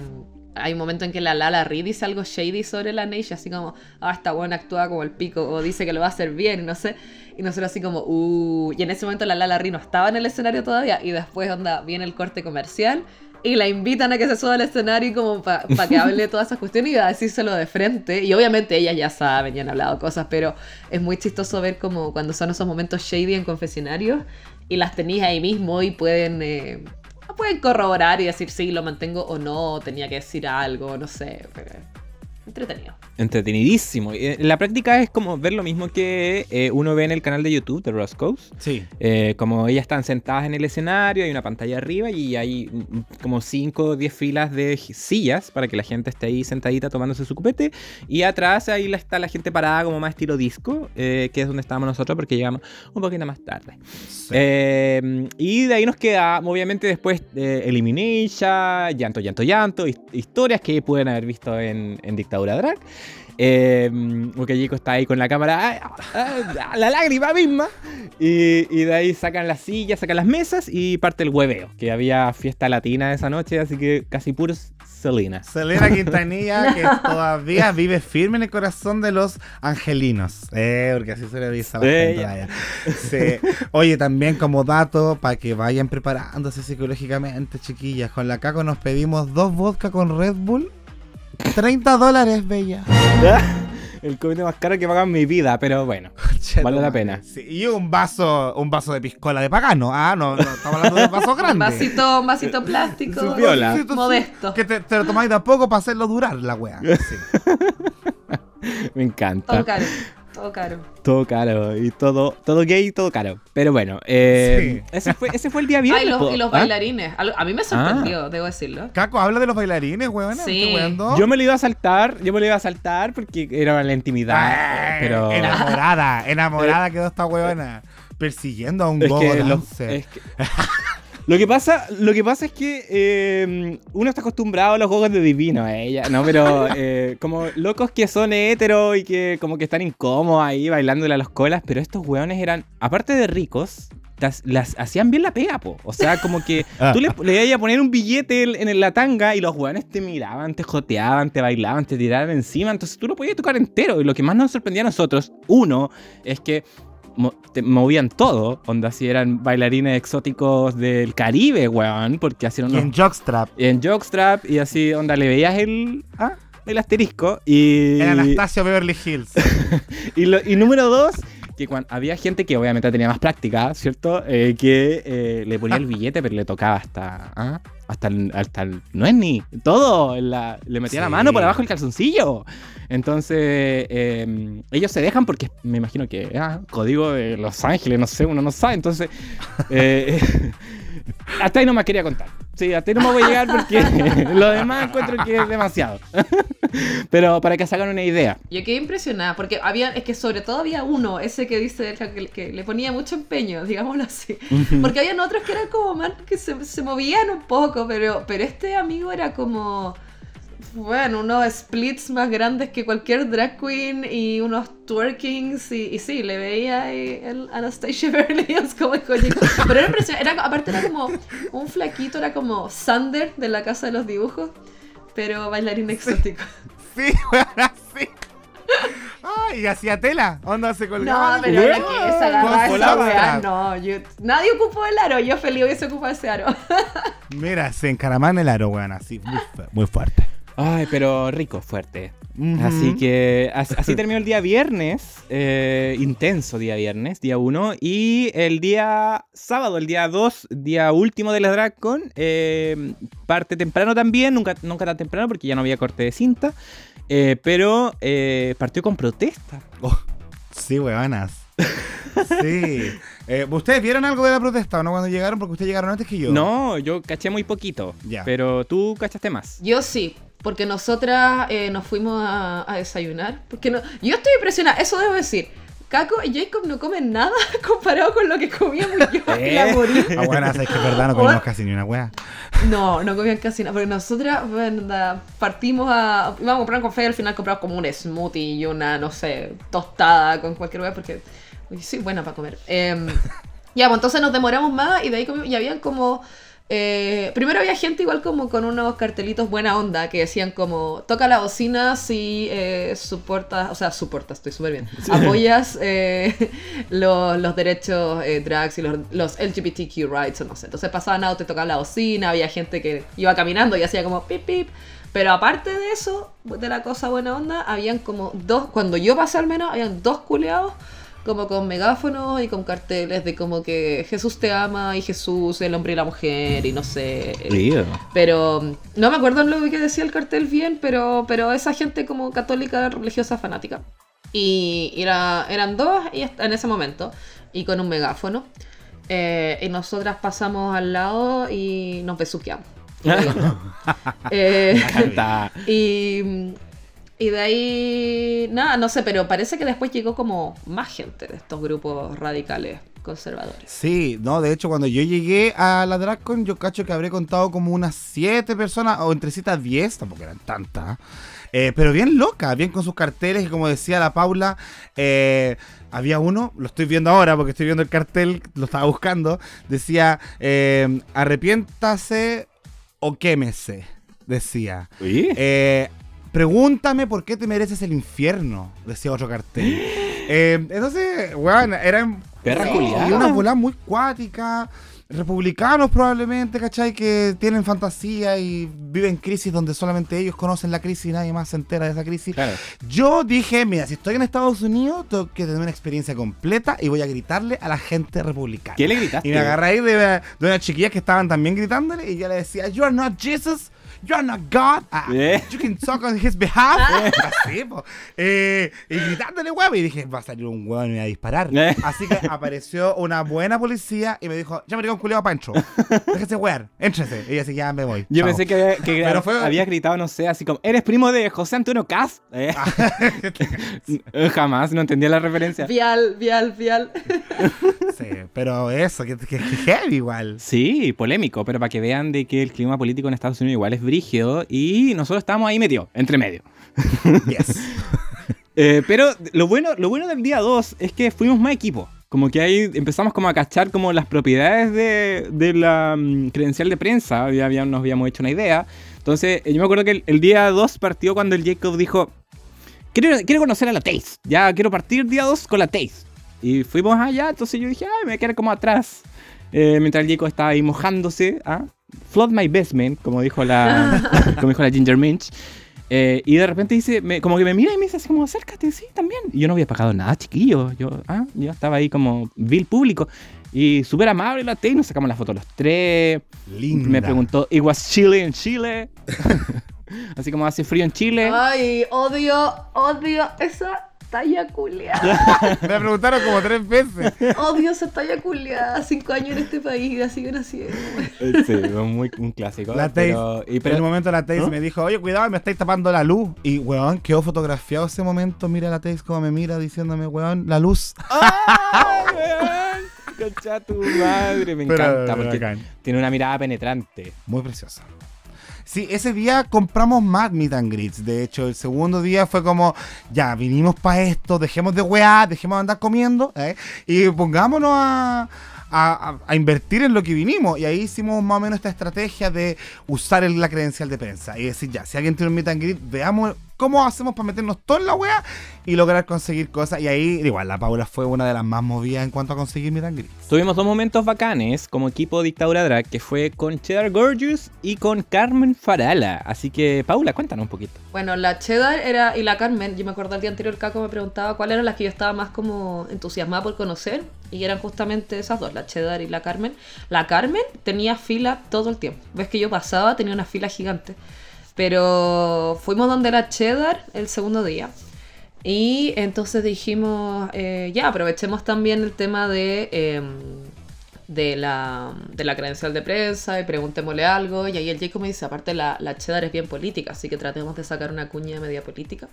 hay un momento en que la Lala Reed dice algo shady sobre la Neisha, así como, ah, esta buena actúa como el pico, o dice que lo va a hacer bien, y no sé, y nosotros así como, uh, y en ese momento la Lala Reed no estaba en el escenario todavía, y después, onda, viene el corte comercial, y la invitan a que se suba al escenario como para que hable de todas esas cuestiones y a decírselo de frente. Y obviamente ellas ya saben, ya han hablado cosas, pero es muy chistoso ver como cuando son esos momentos shady en confesionarios y las tenéis ahí mismo y pueden, eh, pueden corroborar y decir sí, lo mantengo o no, tenía que decir algo, no sé. pero entretenido. Entretenidísimo. Y, eh, La práctica es como ver lo mismo que eh, uno ve en el canal de YouTube de Roscoe's. Sí. Eh, como ellas están sentadas en el escenario, hay una pantalla arriba y hay mm, como 5 o 10 filas de sillas para que la gente esté ahí sentadita tomándose su cupete. Y atrás ahí está la gente parada como más estilo disco, eh, que es donde estábamos nosotros porque llegamos un poquito más tarde. sí. Eh, y de ahí nos queda, obviamente, después eh, Elimination, Llanto, Llanto, Llanto, his- historias que pueden haber visto en, en Dictadura Drag. Eh, está ahí con la cámara, la lágrima misma. Y, y de ahí sacan las sillas, sacan las mesas y parte el hueveo. Que había fiesta latina esa noche, así que casi puros Selena. Selena Quintanilla, que todavía vive firme en el corazón de los angelinos. Eh, porque así se le dice a la gente Ella. allá. Sí. Oye, también como dato, para que vayan preparándose psicológicamente, chiquillas, con la Caco nos pedimos dos vodka con Red Bull. 30 dólares, bella. el comité más caro que pagan en mi vida, pero bueno. Vale la madre. pena. Sí, y un vaso, un vaso de piscola de pagano. Ah, no, no estamos hablando de vaso grande. Un vasito, un vasito plástico. Su viola. Sí, tú- Modesto. Que te, te lo tomáis de a poco para hacerlo durar la wea. Sí. Me encanta. Todo caro. Todo caro. Todo caro y todo, todo gay y todo caro. Pero bueno, eh, ese, fue, ese fue el día viernes. Ah, y los, y los ¿Ah? bailarines. A mí me sorprendió, debo decirlo. Caco, habla de los bailarines, weón. Sí. Yo me lo iba a saltar, yo me lo iba a saltar porque era la intimidad. pero Enamorada, enamorada quedó esta huevona. Persiguiendo a un es gogo que, lo, dancer. es que- lo que pasa, lo que pasa es que eh, uno está acostumbrado a los juegos de divino, ella, ¿no? Pero eh, como locos que son heteros y que como que están incómodos ahí bailándole a las colas, pero estos hueones eran, aparte de ricos, las, las hacían bien la pega, po. O sea, como que tú le, le ibas a poner un billete en, en la tanga y los hueones te miraban, te joteaban, te bailaban, te tiraban encima, entonces tú lo podías tocar entero. Y lo que más nos sorprendía a nosotros, uno, es que mo- te movían todo, onda si eran bailarines exóticos del Caribe, weón, porque hacían Y unos en Jockstrap. en jockstrap y así, onda, le veías el, ah, el asterisco y... En Anastasio Beverly Hills. Y, lo- y número dos, que cuando había gente que obviamente tenía más práctica, ¿cierto? Eh, que eh, le ponía el billete, pero le tocaba hasta. ¿ah? Hasta el, hasta el- No es ni. Todo. la- le metía la mano por abajo el calzoncillo. Entonces. eh, ellos se dejan porque me imagino que. Ah, código de Los Ángeles, no sé, uno no sabe. Entonces. eh, hasta ahí no me quería contar. Sí, hasta ahí no me voy a llegar porque lo demás encuentro que es demasiado. pero para que se hagan una idea. Yo quedé impresionada, porque había, es que sobre todo había uno, ese que dice que, que le ponía mucho empeño, digámoslo así. Porque habían otros que eran como más, que se, se movían un poco, pero, pero este amigo era como, bueno, unos splits más grandes que cualquier drag queen y unos twerkings y, y sí, le veía el Anastasia Hills como dijo Nico. Pero era impresionante, era, aparte era como un flaquito, era como Sander de la Casa de los Dibujos, pero bailarín exótico. Sí, weón, así. Ay, y hacía tela. Onda se colgaba. No, pero que agarraba esa weá. strap. No, yo, nadie ocupó el aro. Yo feliz hubiese ocupado ese aro. Mira, se encaramaba en el aro, weón, así. Muy fuerte. Ay, pero rico, fuerte. Así que as- así terminó el día viernes, eh, intenso día viernes, día 1, y el día sábado, el día 2, día último de la DragCon, eh, parte temprano también, nunca, nunca tan temprano porque ya no había corte de cinta, eh, pero eh, partió con protesta. Oh, sí, weonas. Sí. Eh, ¿Ustedes vieron algo de la protesta o no cuando llegaron? Porque ustedes llegaron antes que yo. No, yo caché muy poquito, Ya. pero tú cachaste más. Yo sí, porque nosotras eh, nos fuimos a, a desayunar. Porque no, yo estoy impresionada, eso debo decir. Caco y Jacob no comen nada comparado con lo que comíamos yo ¿Eh? la morí. Ah, bueno, es que es verdad, no comimos casi ni una wea. No, no comían casi nada. Porque nosotras, bueno, da, partimos a. Íbamos a comprar café y al final compramos como un smoothie y una, no sé, tostada con cualquier hueá porque. uy, soy buena para comer. Em, ya, pues entonces nos demoramos más y de ahí comimos, y habían como. Eh, primero había gente igual como con unos cartelitos buena onda que decían como toca la bocina si eh, soportas, o sea, soportas, estoy súper bien, apoyas eh, los, los derechos eh, drags y los, los LGBTQ rights o no sé. Entonces pasaban autos, tocaban la bocina, había gente que iba caminando y hacía como pip pip. Pero aparte de eso, de la cosa buena onda, habían como dos, cuando yo pasé al menos, habían dos culeados como con megáfonos y con carteles de como que Jesús te ama y Jesús, el hombre y la mujer y no sé. Lío. Pero no me acuerdo lo que decía el cartel bien, pero, pero esa gente como católica, religiosa, fanática. Y era, eran dos y en ese momento, y con un megáfono. Eh, y nosotras pasamos al lado y nos besuqueamos. Eh, y, y de ahí, nada, no sé, pero parece que después llegó como más gente de estos grupos radicales conservadores. Sí, no, de hecho cuando yo llegué a la DragCon yo cacho que habré contado como unas 7 personas o entre 7 a 10, tampoco eran tantas. eh, pero bien loca, bien con sus carteles y como decía la Paula, eh, había uno, lo estoy viendo ahora porque estoy viendo el cartel, lo estaba buscando, decía, eh, arrepiéntase o quémese, decía. Eh, pregúntame por qué te mereces el infierno, decía otro cartel. Eh, entonces, weón, eran. Y una bola muy cuática. Republicanos probablemente, ¿cachai? Que tienen fantasía y viven crisis donde solamente ellos conocen la crisis y nadie más se entera de esa crisis. Claro. Yo dije, mira, si estoy en Estados Unidos, tengo que tener una experiencia completa y voy a gritarle a la gente republicana. ¿Qué le gritaste? Y me agarré ahí de, de unas chiquillas que estaban también gritándole y yo le decía, You are not Jesus, you are not God, ah, Eh. you can talk on his behalf. Así, po. Eh, y gritándole, huevo, y dije, va a salir un huevo y me va a disparar. Eh. Así que apareció una buena policía y me dijo, ya me digo un culiado Pancho, déjese huear, éntrese. Y yo así, ya me voy. Yo chao". pensé que, había, que Pero fue- habías gritado, no sé, así como, ¿eres primo de José Antonio Caz? Eh, eh, Jamás, no entendía la referencia. Vial, vial, vial. Sí, pero eso, que, que, que heavy igual. Sí, polémico, pero para que vean de que el clima político en Estados Unidos igual es brígido y nosotros estamos ahí metidos, entre medio. Yes. Eh, pero lo bueno, lo bueno del día 2 es que fuimos más equipo. Como que ahí empezamos como a cachar como las propiedades de, de la mm, credencial de prensa. Ya había- nos habíamos hecho una idea. Entonces, eh, yo me acuerdo que el, el día 2 partió cuando el Jacob dijo, quiero, quiero conocer a la Taze. Ya quiero partir día 2 con la Taze. Y fuimos allá, entonces yo dije, ay, me voy a quedar como atrás. Eh, mientras el Jacob estaba ahí mojándose. ¿ah? Flood my basement, como dijo la, como dijo la Ginger Minch. Eh, y de repente dice, me- como que me mira y me dice así como, acércate, sí, también. Y yo no había pagado nada, chiquillo. Yo, ah, yo estaba ahí como vil público. Y súper amable la T y nos sacamos la foto los tres. Linda. Me preguntó, ¿it was Chile en Chile? así como hace frío en Chile. Ay, odio, odio esa talla culiada. Me preguntaron como tres veces. Odio esa talla culiada. Cinco años en este país y así naciendo. Eh, sí, un, muy, un clásico. La pero, y, pero- en un momento la Taze ¿No? me dijo, oye, cuidado, me estáis tapando la luz. Y, weón, quedó fotografiado ese momento. Mira la Taze como me mira diciéndome, weón, la luz. ¡Ah, weón! Concha tu madre, me Pero, encanta porque bacán. tiene una mirada penetrante. Muy preciosa. Sí, ese día compramos más meet and greets. De hecho, el segundo día fue como, ya, vinimos para esto, dejemos de weá, dejemos de andar comiendo, ¿eh? y pongámonos a, a- a- invertir en lo que vinimos. Y ahí hicimos más o menos esta estrategia de usar la credencial de prensa. Y decir, ya, si alguien tiene un meet and greet, veamos cómo hacemos para meternos todo en la weá y lograr conseguir cosas. Y ahí, igual, la Paula fue una de las más movidas en cuanto a conseguir and greets. Tuvimos dos momentos bacanes como equipo Dictadura Drag, que fue con Cheddar Gorgeous y con Carmen Farala. Así que, Paula, cuéntanos un poquito. Bueno, la Cheddar era, y la Carmen, yo me acuerdo el día anterior Caco me preguntaba cuáles eran las que yo estaba más como entusiasmada por conocer, y eran justamente esas dos, la Cheddar y la Carmen. La Carmen tenía fila todo el tiempo. Ves que yo pasaba, tenía una fila gigante. Pero fuimos donde la Cheddar el segundo día. Y entonces dijimos, eh, ya, aprovechemos también el tema de, em, de, la, de la credencial de prensa y preguntémosle algo. Y ahí el Jacob me dice, aparte la, la cheddar es bien política, así que tratemos de sacar una cuña media política.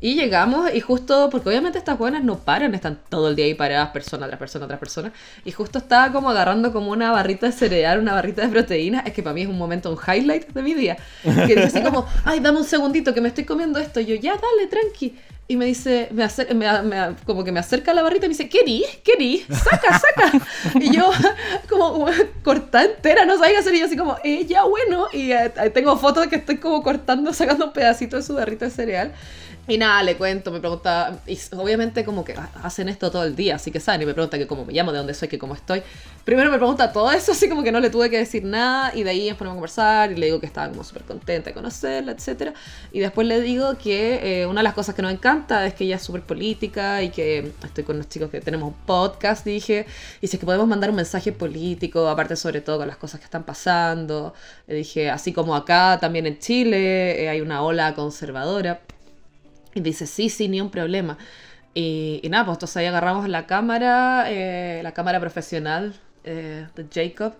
Y llegamos y justo, porque obviamente estas buenas no paran, están todo el día ahí paradas, persona tras persona tras persona. Y justo estaba como agarrando como una barrita de cereal, una barrita de proteína. Es que para mí es un momento, un highlight de mi día. Que dice así como, ay, dame un segundito que me estoy comiendo esto. Y yo, ya, dale, tranqui. Y me dice, me acer- me- me- como que me acerca la barrita y me dice, ¿querís? ¿Querís? Saca, saca. Y yo, como cortada entera, no sabía hacer. Y yo así como, eh, ya, bueno. Y eh, tengo fotos de que estoy como cortando, sacando un pedacito de su barrita de cereal. Y nada, le cuento, me pregunta, obviamente como que hacen esto todo el día, así que saben, y me pregunta que cómo me llamo, de dónde soy, que cómo estoy. Primero me pregunta todo eso, así como que no le tuve que decir nada, y de ahí nos ponemos a conversar, y le digo que estaba como súper contenta de conocerla, etc. Y después le digo que eh, una de las cosas que nos encanta es que ella es súper política, y que estoy con los chicos que tenemos un podcast, dije, y si es que podemos mandar un mensaje político, aparte sobre todo con las cosas que están pasando. Le dije, así como acá, también en Chile, eh, hay una ola conservadora. Y dice, sí, sí, ni un problema. Y, nada, pues entonces ahí agarramos la cámara, eh, la cámara profesional eh, de Jacob.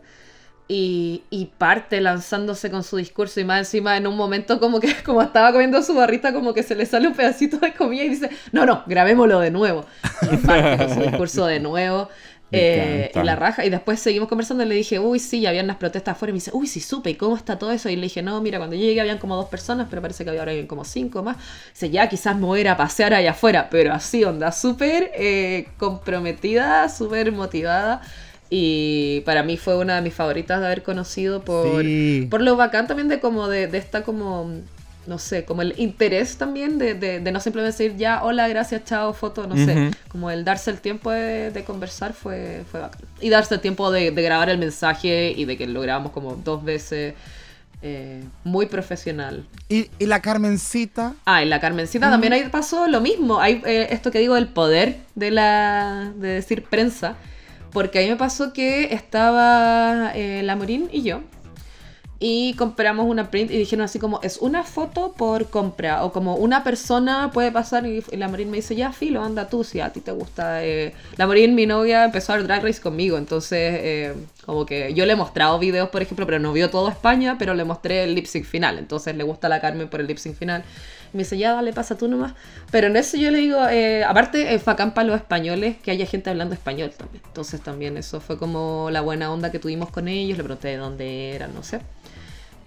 Y, y, parte lanzándose con su discurso y más encima en un momento como que como estaba comiendo su barrita como que se le sale un pedacito de comida y dice no no grabémoslo de nuevo y parte con su discurso de nuevo eh, y la raja. Y después seguimos conversando y le dije, uy, sí, ya habían unas protestas afuera. Y me dice, uy, sí, supe, ¿y cómo está todo eso? Y le dije, no, mira, cuando yo llegué habían como dos personas, pero parece que había ahora como cinco más. Dice, ya quizás me voy a ir a pasear allá afuera, pero así, onda, súper eh, comprometida, súper motivada. Y para mí fue una de mis favoritas de haber conocido por, por lo bacán también de como de, de esta como no sé, como el interés también de, de, no simplemente decir ya, hola, gracias, chao, foto, no sé, como el darse el tiempo de, conversar fue, fue bacán. Y darse el tiempo de, grabar el mensaje y de que lo grabamos como dos veces. Eh, muy profesional. ¿Y, la Carmencita? Ah, y la Carmencita también ahí pasó lo mismo. Hay eh, esto que digo, el poder de la de decir prensa. Porque a mí me pasó que estaba eh, la Morín y yo y compramos una print y dijeron así como es una foto por compra o como una persona puede pasar y, la Marín me dice ya filo anda tú si a ti te gusta eh". la Marín mi novia empezó a ver Drag Race conmigo entonces eh, como que yo le he mostrado videos por ejemplo pero no vio todo España pero le mostré el lip sync final entonces le gusta la Carmen por el lip sync final. Y me dice ya dale pasa tú nomás pero en eso yo le digo eh, aparte es bacán para los españoles que haya gente hablando español también. Entonces también eso fue como la buena onda que tuvimos con ellos le pregunté de dónde eran no sé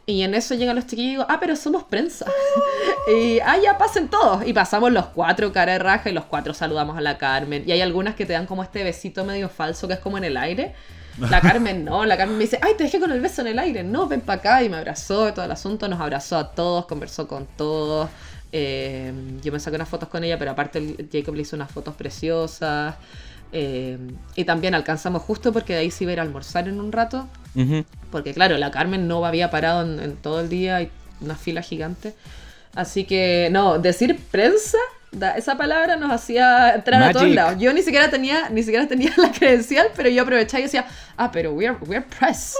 y en eso llegan los chiquillos y digo, ah, pero somos prensa. y, ah, ya pasen todos. Y pasamos los cuatro cara de raja y los cuatro saludamos a la Carmen. Y hay algunas que te dan como este besito medio falso que es como en el aire. La Carmen no, la Carmen me dice, ay, te dejé con el beso en el aire. No, ven para acá. Y me abrazó todo el asunto, nos abrazó a todos, conversó con todos. Eh, yo me saqué unas fotos con ella, pero aparte Jacob le hizo unas fotos preciosas. Eh, y también alcanzamos justo porque de ahí sí iba a ir a almorzar en un rato. Porque claro, la Carmen no había parado en, todo el día, hay una fila gigante. Así que, no, decir prensa, esa palabra nos hacía entrar a todos lados. Yo ni siquiera tenía, ni siquiera tenía la credencial, pero yo aprovechaba y decía, ah, pero we're, we're press.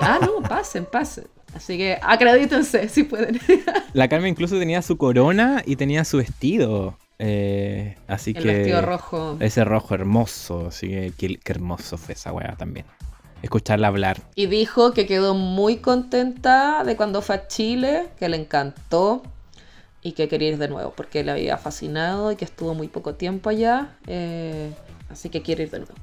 ah, no, pasen, pasen. Así que acredítense si pueden. la Carmen incluso tenía su corona y tenía su vestido. Eh, así el que. vestido rojo. Ese rojo hermoso. Así que qué, hermoso fue esa weá también. Escucharla hablar. Y dijo que quedó muy contenta de cuando fue a Chile, que le encantó y que quería ir de nuevo porque le había fascinado y que estuvo muy poco tiempo allá. Eh, así que quiere ir de nuevo.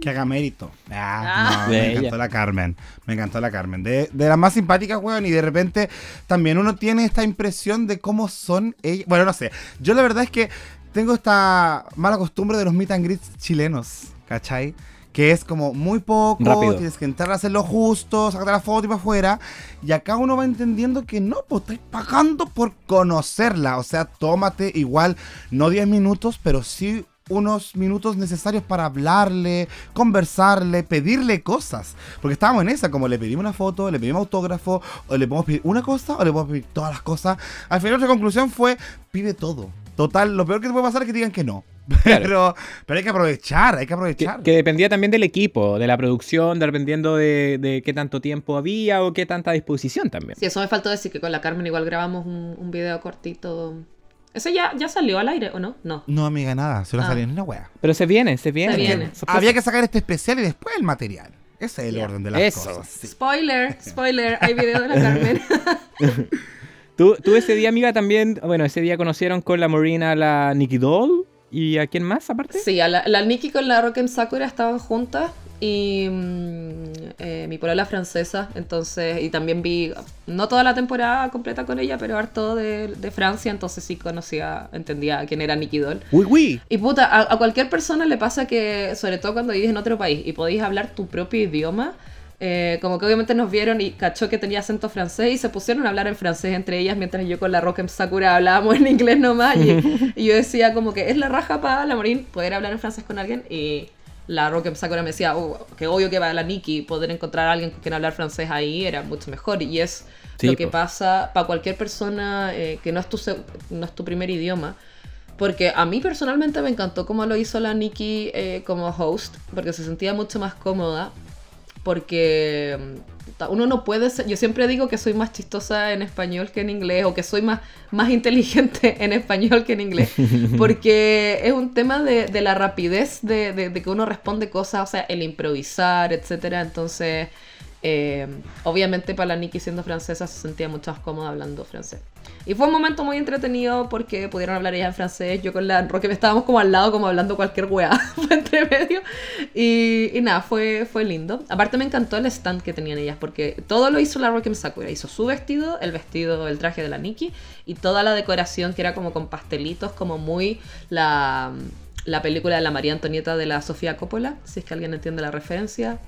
Que haga mérito. Ah, ah. me encantó la Carmen. Me encantó la Carmen. De, de las más simpáticas, weón. Y de repente también uno tiene esta impresión de cómo son ellas. Bueno, no sé. Yo la verdad es que tengo esta mala costumbre de los meet and greets chilenos. ¿Cachai? que es como muy poco, tienes que entrar a hacer lo justo, sacarte la foto y para afuera. Y acá uno va entendiendo que no, pues estás pagando por conocerla. O sea, tómate igual, no 10 minutos, pero sí unos minutos necesarios para hablarle, conversarle, pedirle cosas. Porque estábamos en esa, como le pedimos una foto, le pedimos autógrafo, o le podemos pedir una cosa, o le podemos pedir todas las cosas. Al final nuestra conclusión fue, pide todo. Total, lo peor que te puede pasar es que digan que no. Pero, pero hay que aprovechar, hay que aprovechar. Que, dependía también del equipo, de la producción, dependiendo de, de, qué tanto tiempo había o qué tanta disposición también. Sí, eso me faltó decir que con la Carmen igual grabamos un, un video cortito ¿Ese ya, ya salió al aire o no? No. No, amiga, nada. Solo ah. salió en una wea. Pero se viene, se viene. Se viene. Había que sacar este especial y después el material. Ese es el orden de las Eso. cosas. Spoiler, spoiler. Hay video de la Carmen. ¿Tú, ¿Tú, ese día, amiga, también, bueno, ese día conocieron con la Morina a la Nikki Doll y a quién más aparte? Sí, a la, la Nikki con la Rock Sakura estaban juntas y mm, eh, mi polola francesa, entonces, y también vi, no toda la temporada completa con ella, pero harto de, de Francia, entonces sí conocía, entendía quién era Nicky Doll. Uy, uy. Y puta, a, cualquier persona le pasa que, sobre todo cuando vives en otro país y podéis hablar tu propio idioma, Eh, como que obviamente nos vieron y cachó que tenía acento francés y se pusieron a hablar en francés entre ellas mientras yo con la Rock Sakura hablábamos en inglés nomás y, y yo decía como que es la raja para la Morín poder hablar en francés con alguien y la Rock Sakura me decía oh, que obvio que para la Nikki poder encontrar a alguien con quien hablar francés ahí era mucho mejor y es Sí, lo que po. pasa para cualquier persona eh, que no es, tu, no es tu primer idioma. Porque a mí personalmente me encantó cómo lo hizo la Nikki eh, como host, porque se sentía mucho más cómoda. Porque mm, uno no puede ser. Yo siempre digo que soy más chistosa en español que en inglés, o que soy más, más inteligente en español que en inglés. Porque es un tema de, de la rapidez de, de- de que uno responde cosas, o sea, el improvisar, etcétera. Entonces. Eh, obviamente para la Nikki siendo francesa se sentía mucho más cómoda hablando francés. Y fue un momento muy entretenido porque pudieron hablar ellas en francés, yo con la Roque estábamos como al lado, como hablando cualquier weá, entre medio. Y, y nada, fue, fue lindo. Aparte me encantó el stand que tenían ellas porque todo lo hizo la Roque Sakura. Hizo su vestido, el vestido, el traje de la Nikki y toda la decoración que era como con pastelitos, como muy la, la película de la María Antonieta de la Sofía Coppola, si es que alguien entiende la referencia.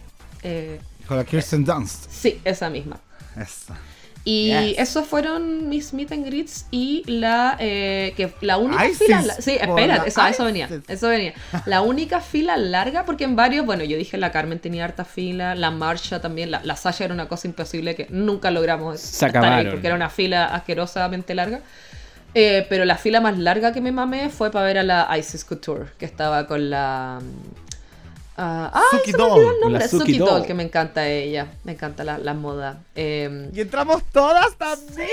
Eh, Con la Kirsten Dunst. Sí, esa misma. Esa. Y Yes. esos fueron mis meet and greets y la eh, que la única ISIS, fila la- sí la eso, eso venía eso venía la única fila larga porque en varios bueno yo dije la Carmen tenía harta fila la Marsha también la, la Sasha era una cosa imposible que nunca logramos Se estar ahí acabaron. porque era una fila asquerosamente larga Eh, pero la fila más larga que me mamé fue para ver a la Isis Couture que estaba con la ah, ah, Suki Doll. nombre, La Suki Suki Doll, Doll. que me encanta ella me encanta la, la moda Eh, Y entramos todas también.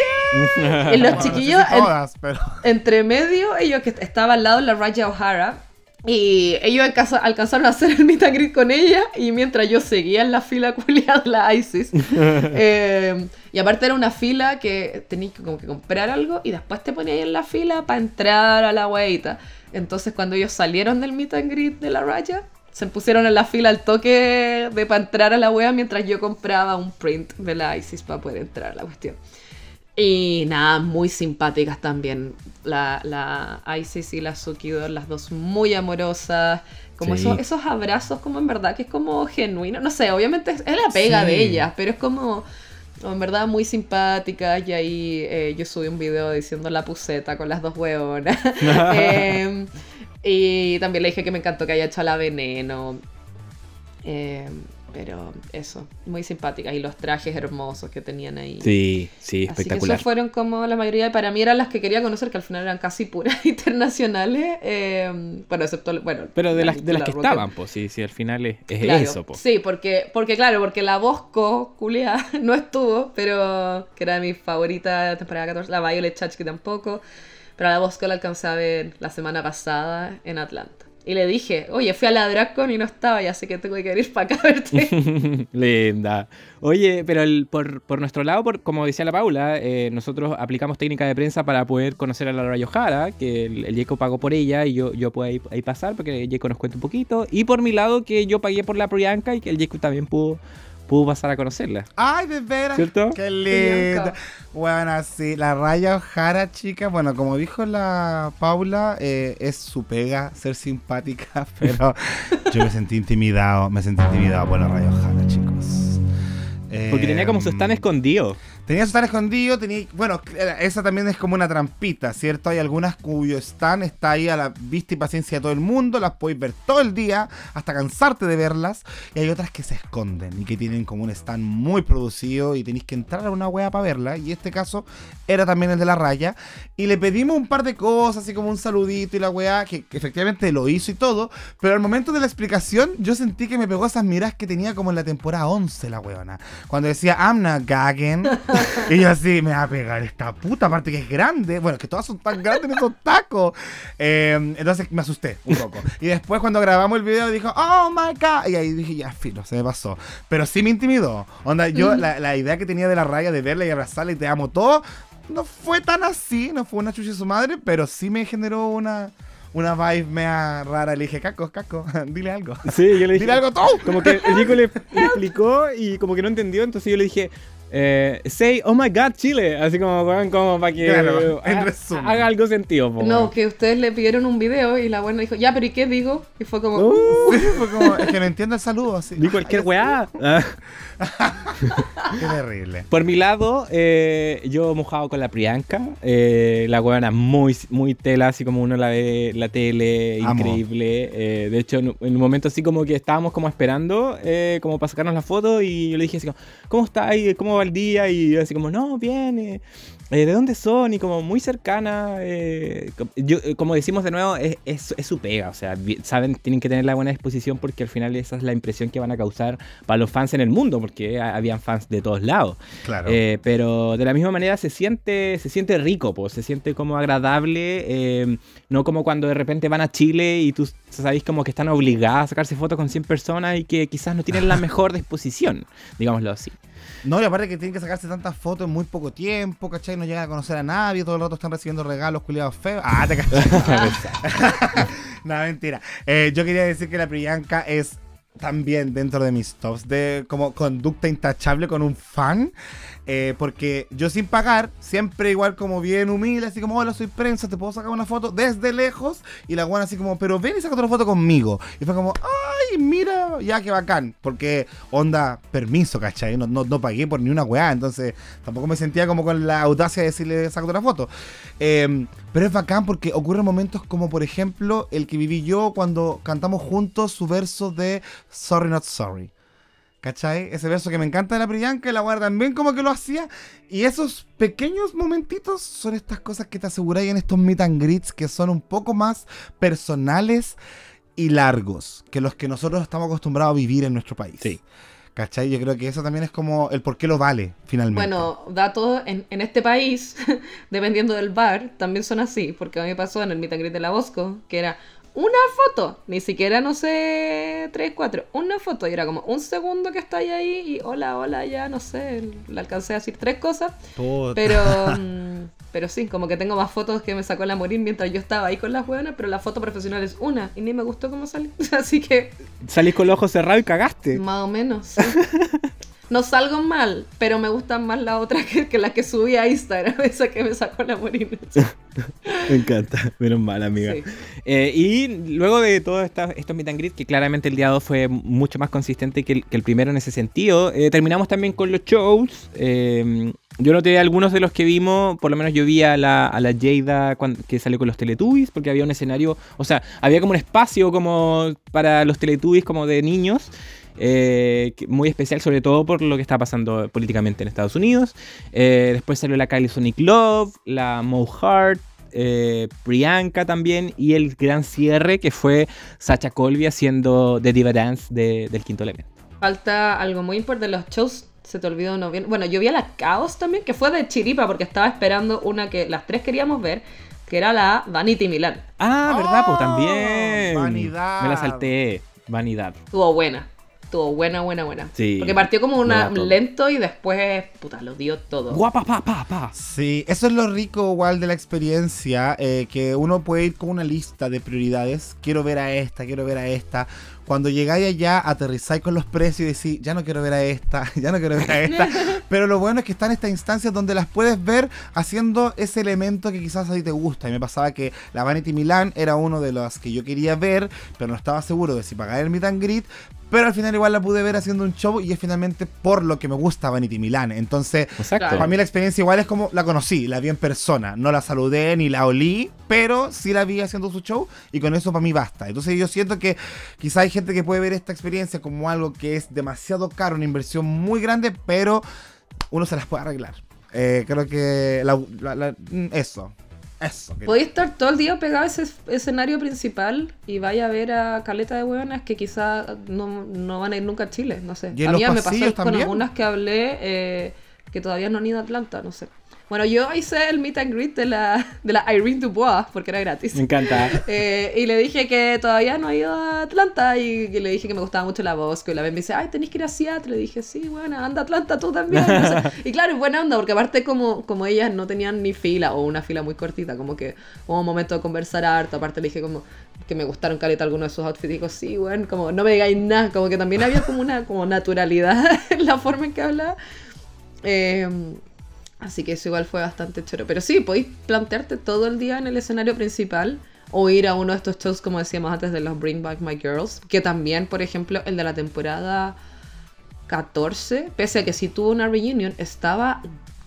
y los Bueno, no sé chiquillos si en- todas, pero. entre medio, ellos que estaban al lado de la Raya O'Hara. Y ellos alcanza- alcanzaron a hacer el meet and greet con ella. Y mientras yo seguía en la fila culiada de la ISIS. eh, y aparte era una fila que tenías que como que comprar algo. Y después te ponías en la fila para entrar a la hueita. Entonces cuando ellos salieron del meet and greet de la Raya. Se pusieron en la fila al toque de para entrar a la wea mientras yo compraba un print de la ISIS para poder entrar a la cuestión. Y nada, muy simpáticas también. La, la Isis y la Sukido, las dos muy amorosas. Como Sí. esos, esos abrazos, como en verdad, que es como genuino. No sé, obviamente es, es la pega Sí. de ellas, pero es como, en verdad muy simpáticas. Y ahí eh, yo subí un video diciendo la puseta con las dos hueonas. Em, y también le dije que me encantó que haya hecho a la veneno. Em, pero eso, muy simpáticas. Y los trajes hermosos que tenían ahí. Sí, sí, Así que espectacular. esos fueron como la mayoría, para mí eran las que quería conocer, que al final eran casi puras internacionales. eh, bueno, excepto, bueno. Pero de la- las, de las la que Rocket. estaban, pues sí, sí, al final es, es Claro, eso, pues. Sí, porque, porque claro, porque la Bosco, culia, no estuvo, pero que era mi favorita de temporada 14, la Violet Chachki tampoco, pero a la Bosco la alcancé a ver la semana pasada en Atlanta. Y le dije, oye, fui a la Dracon y no estaba, ya sé que tengo que ir para acá a verte. Linda. Oye, pero por, por nuestro lado, por, como decía la Paula, eh, nosotros aplicamos técnica de prensa para poder conocer a la Raya O'Hara, que el, el pagó por ella y yo, yo pasar porque el Jacob nos cuenta un poquito. Y por mi lado, que yo pagué por la Priyanka y que el Jacob también pudo, pudo pasar a conocerla. Ay, de veras. ¿Cierto? Qué linda. Bueno, sí, la Raya Ojara, chica. Bueno, como dijo la Paula, eh, es su pega ser simpática, pero yo me sentí intimidado. Me sentí intimidado por la Raya Ojara, chicos. Porque tenía como su stand Em, escondido. Tenía su stand escondido, tenía, bueno, esa también es como una trampita, ¿cierto? Hay algunas cuyo stand está ahí a la vista y paciencia de todo el mundo, las podéis ver todo el día hasta cansarte de verlas, y hay otras que se esconden y que tienen como un stand muy producido y tenéis que entrar a una wea para verla, y este caso era también el de la raya, y le pedimos un par de cosas, así como un saludito y la wea, que, que efectivamente lo hizo y todo, pero al momento de la explicación yo sentí que me pegó esas miradas que tenía como en la temporada 11 la weona, cuando decía I'm not gagging. Y yo así, me va a pegar esta puta, aparte que es grande. Bueno, es que todas son tan grandes en esos tacos. Eh, entonces me asusté un poco. Y después cuando grabamos el video dijo, oh my god. Y ahí dije, ya, filo, se me pasó. Pero sí me intimidó. Onda, yo, la, la idea que tenía de la raya de verla y abrazarla y te amo todo, no fue tan así, no fue una chucha de su madre, pero sí me generó una... Una vibe mea rara. Le dije, Caco, Caco, dile algo. Sí, yo le dije. Dile algo tú. Como que el Jacob le, le explicó y como que no entendió, entonces yo le dije, eh, say, oh my god, Chile. Así como, weón, como para que Claro, en ha- resumen. haga algo sentido. po, No, weón. que ustedes le pidieron un video y la buena dijo, ya, pero ¿y qué digo? Y fue como, Uh, Sí, fue como, es que no entiendo el saludo así. di cualquier weá. Ah. Qué terrible. Por mi lado, eh, yo mojado con la Priyanka. eh, la weona muy, muy tela, así como uno la ve la tele, Amo. increíble. eh, de hecho, en, en un momento así como que estábamos como esperando, eh, como para sacarnos la foto, y yo le dije así como, ¿cómo está ahí? ¿Cómo va el día? Y así como, no, bien. eh, eh, ¿De dónde son? Y como muy cercana. eh, yo, eh, como decimos de nuevo, es, es- es su pega. O sea, saben, tienen que tener la buena disposición porque al final esa es la impresión que van a causar para los fans en el mundo, porque ha- habían fans de todos lados. Claro. Pero de la misma manera se siente, se siente rico, pues, se siente como agradable, no como cuando de repente van a Chile y tú sabéis como que están obligadas a sacarse fotos con 100 personas y que quizás no tienen la mejor disposición, digámoslo así. No, y aparte que tienen que sacarse tantas fotos en muy poco tiempo, ¿cachai? No llegan a conocer a nadie, todo el rato están recibiendo regalos culiados feos. Ah, te cachai. no, mentira. Eh, yo quería decir que la Priyanka es también dentro de mis tops de como conducta intachable con un fan. eh, porque yo sin pagar, siempre igual como bien humilde, así como, hola, soy prensa, te puedo sacar una foto desde lejos. Y la guana así como, pero ven y saca otra foto conmigo. Y fue como, ay, mira, ya que bacán. Porque onda, permiso, ¿cachai? No, no, no pagué por ni una weá. Entonces tampoco me sentía como con la audacia de decirle, saca otra foto. Eh, pero es bacán porque ocurren momentos como, por ejemplo, el que viví yo cuando cantamos juntos su verso de Sorry Not Sorry. ¿Cachai? Ese verso que me encanta de la Priyanka y la guarda también como que lo hacía. Y esos pequeños momentitos son estas cosas que te aseguráis en estos meet and greets que son un poco más personales y largos que los que nosotros estamos acostumbrados a vivir en nuestro país. Sí. ¿Cachai? Yo creo que eso también es como el por qué lo vale, finalmente. Bueno, datos en, en este país, dependiendo del bar, también son así, porque a mí me pasó en el meet and greet de la Bosco, que era una foto, ni siquiera, no sé, tres, cuatro, una foto, y era como un segundo que estáis ahí y hola, hola, ya, no sé, le alcancé a decir tres cosas, Puta. pero, mm, pero sí, como que tengo más fotos que me sacó la morir mientras yo estaba ahí con las buenas, pero la foto profesional es una, y ni me gustó cómo salí, así que Salís con los ojos cerrados y cagaste. más o menos. sí. No salgo mal, pero me gustan más la otra que, que la que subí a Instagram, esa que me sacó la morina. Me encanta, menos mal, amiga. Sí. Eh, y luego de todos estos meet and greet, que claramente el día 2 fue mucho más consistente que el, que el primero en ese sentido, eh, terminamos también con los shows. Eh, yo noté algunos de los que vimos, por lo menos yo vi a la, a la Jada que salió con los Teletubbies, porque había un escenario, o sea, había como un espacio como para los Teletubbies como de niños. Eh, muy especial sobre todo por lo que está pasando políticamente en Estados Unidos. Eh, después salió la Kylie Sonic Love, la Mo Hart, eh, Priyanka también y el gran cierre que fue Sacha Colby haciendo The Diva Dance de- del quinto elemento. Falta algo muy importante de los shows. Se te olvidó no bien. Bueno, yo vi a la Caos también, que fue de chiripa, porque estaba esperando una que las tres queríamos ver, que era la Vanity Milan. Ah, ¿verdad? Pues Oh, también. vanidad. Me la salté. Vanidad. Estuvo buena. Estuvo buena, buena, buena. Sí. Porque partió como una lento y después, puta, lo dio todo. Guapa, pa, pa, pa. Sí, eso es lo rico igual de la experiencia, eh, que uno puede ir con una lista de prioridades. Quiero ver a esta, quiero ver a esta. Cuando llegáis allá, aterrizáis con los precios y decís, ya no quiero ver a esta, ya no quiero ver a esta. Pero lo bueno es que están estas instancias donde las puedes ver haciendo ese elemento que quizás a ti te gusta. Y me pasaba que la Vanity Milan era uno de los que yo quería ver, pero no estaba seguro de si pagar el meet and greet. Pero al final igual la pude ver haciendo un show y es finalmente por lo que me gusta Vanity Milan. Entonces, Exacto. Para mí la experiencia igual es como la conocí, la vi en persona. No la saludé ni la olí, pero sí la vi haciendo su show y con eso para mí basta. Entonces yo siento que quizá hay gente que puede ver esta experiencia como algo que es demasiado caro, una inversión muy grande, pero uno se las puede arreglar. Eh, creo que la- la- la- mm, eso. Eso. Podéis estar todo el día pegado a ese es- escenario principal y vaya a ver a caleta de hueonas que quizá no, no van a ir nunca a Chile, no sé. ¿Y en a los mí me pasó pasillos con también? algunas que hablé eh, que todavía no han ido a Atlanta, no sé. Bueno, yo hice el meet and greet de la, de la Irene Dubois porque era gratis. Me encanta. Eh, y le dije que todavía no ha ido a Atlanta y, y le dije que me gustaba mucho la Bosco y la vez me dice, ay, tenés que ir a Seattle. Le dije, sí, bueno, anda a Atlanta tú también. no sé. Y claro, es buena onda porque aparte como, como ellas no tenían ni fila o una fila muy cortita, como que hubo un momento de conversar harto. Aparte le dije como que me gustaron caleta algunos de sus outfits y dijo, sí, bueno, como no me digáis nada. Como que también había como una como naturalidad en la forma en que hablaba. Eh, así que eso igual fue bastante choro. Pero sí, podéis plantearte todo el día en el escenario principal o ir a uno de estos shows, como decíamos antes, de los Bring Back My Girls. Que también, por ejemplo, el de la temporada 14, pese a que sí tuvo una reunion, estaba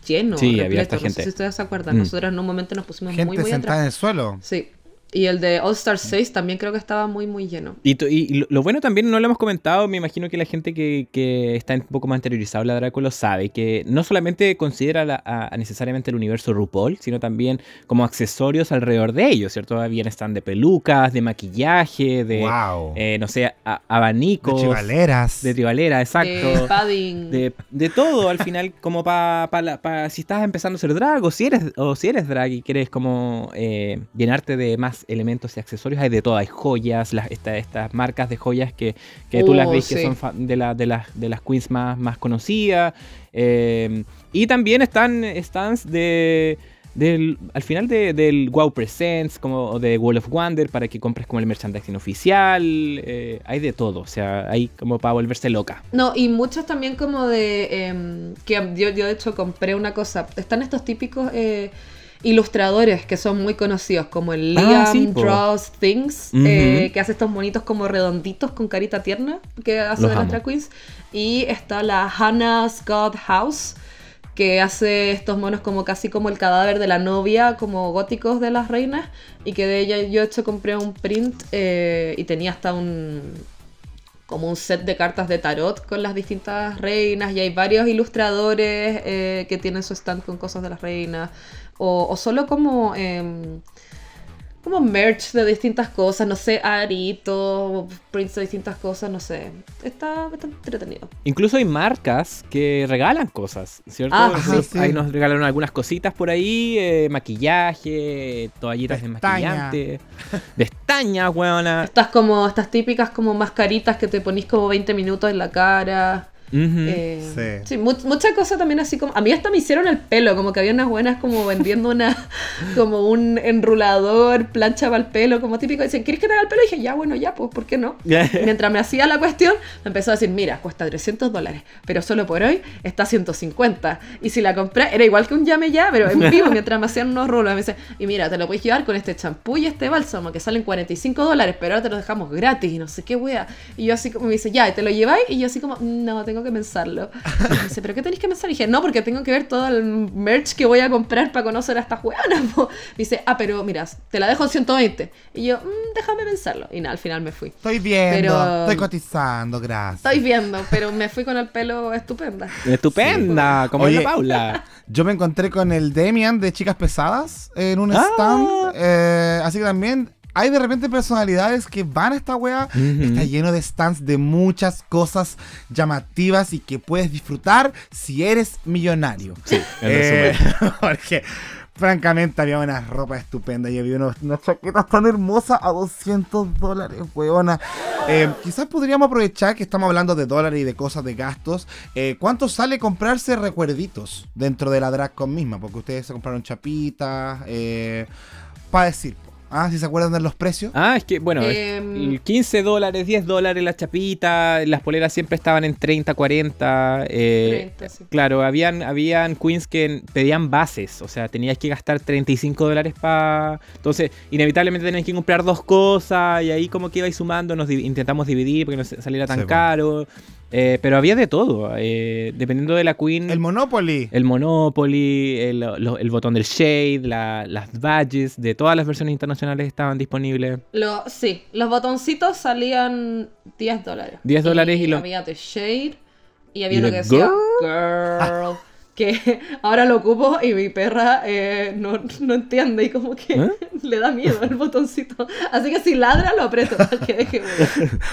lleno. Sí, había repleto. esta No sé gente. si ustedes se acuerdan. Mm. Nosotros en un momento nos pusimos muy, Gente muy sentada en atrás. el suelo. Sí. Y el de All Star 6 también creo que estaba muy, muy lleno. Y, lo- lo bueno también, no lo hemos comentado, me imagino que la gente que, que está un poco más interiorizado en la Draco lo sabe, que no solamente considera la- a, a necesariamente el universo RuPaul, sino también como accesorios alrededor de ellos, ¿cierto? Bien están de pelucas, de maquillaje, de, wow. eh, no sé, a- de abanicos, chivaleras. de tribalera, De exacto. padding. De, de todo al final, como para pa, pa- si estás empezando a ser drag o si eres, o si eres drag y quieres como eh, llenarte de más elementos y accesorios, hay de todo, hay joyas, las, esta- estas marcas de joyas que, que tú las Oh, ves que son de, la- de, las, de las queens más, más conocidas. eh, y también están stands de... Del, al final de- del Wow Presents, como de Wall of Wonder, para que compres como el merchandising oficial, eh, hay de todo, o sea, hay como para volverse loca. No, y muchos también como de... em, que yo, yo de hecho compré una cosa. Están estos típicos eh, ilustradores que son muy conocidos, como el Ah, Liam sí. Draws Things, eh, que hace estos monitos como redonditos con carita tierna, que hace Los de las drag queens. Y está la Hannah Scott House, que hace estos monos como casi como el cadáver de la novia, como góticos de las reinas, y que de ella yo hecho compré un print eh, y tenía hasta un como un set de cartas de tarot con las distintas reinas. Y hay varios ilustradores eh, que tienen su stand con cosas de las reinas o, o solo como em, como merch de distintas cosas, no sé, aritos, prints de distintas cosas, no sé. Está, está entretenido. Incluso hay marcas que regalan cosas, ¿cierto? Ah, sí. Ahí nos regalaron algunas cositas por ahí, eh, maquillaje, toallitas Pestaña. desmaquillante, pestañas, weona. Estas como, estas típicas como mascaritas que te ponís como 20 minutos en la cara. Ujú. Eh, Sí. sí, mu- mucha cosa también así como. A mí hasta me hicieron el pelo, como que había unas buenas como vendiendo una. como un enrulador, plancha para el pelo, como típico. Dicen, ¿quieres que te haga el pelo? Y dije, ya, bueno, ya, pues, ¿por qué no? Mientras me hacía la cuestión, me empezó a decir, mira, cuesta 300 dólares, pero solo por hoy está 150. Y si la compré, era igual que un llame ya, pero en vivo, mientras me hacían unos rulos. Me dice, y mira, te lo puedes llevar con este champú y este bálsamo, que salen 45 dólares, pero ahora te lo dejamos gratis y no sé qué wea. Y yo así como me dice, ya, ¿y te lo lleváis? Y yo así como, no, tengo que pensarlo. Y me dice, ¿pero qué tenéis que pensar? Y dije, no, porque tengo que ver todo el merch que voy a comprar para conocer a estas weonas. po". Me dice, ah, pero mira, te la dejo en 120. Y yo, "Mm, déjame pensarlo. Y nada, al final me fui. Estoy viendo, Pero- estoy cotizando, gracias. Estoy viendo, pero me fui con el pelo estupenda. Estupenda, como Oye. la Paula. Yo me encontré con el Demian de Chicas Pesadas en un Ah. stand. eh, así que también hay de repente personalidades que van a esta wea. Ujú. Está lleno de stands de muchas cosas llamativas y que puedes disfrutar si eres millonario. Sí, en Eh, porque francamente había una ropa estupenda y había unos- unas chaquetas tan hermosas a 200 dólares, weona. Eh, quizás podríamos aprovechar que estamos hablando de dólares y de cosas de gastos. Eh, ¿Cuánto sale comprarse recuerditos dentro de la DragCon misma? Porque ustedes se compraron chapitas, eh, para decir, ah, si se acuerdan de los precios. Ah, es que, bueno, Em. el 15 dólares, 10 dólares la chapita, las poleras siempre estaban en 30, 40. eh, 30, sí. Claro, habían, habían queens que pedían bases, o sea, tenías que gastar 35 dólares para... Entonces, inevitablemente tenías que comprar dos cosas y ahí como que ibais sumando, nos di- intentamos dividir porque no se- saliera tan Sí, bueno. caro. Eh, pero había de todo, eh, dependiendo de la queen... El Monopoly. El Monopoly, el, lo- el botón del Shade, la- las badges de todas las versiones internacionales estaban disponibles. Lo, sí, los botoncitos salían 10 dólares. 10 dólares y lo- Había de Shade y había ¿Y lo que decía girl? Girl. que ahora lo ocupo y mi perra eh, no, no entiende y como que ¿Eh? le da miedo el botoncito. Así que si ladra lo aprieto que.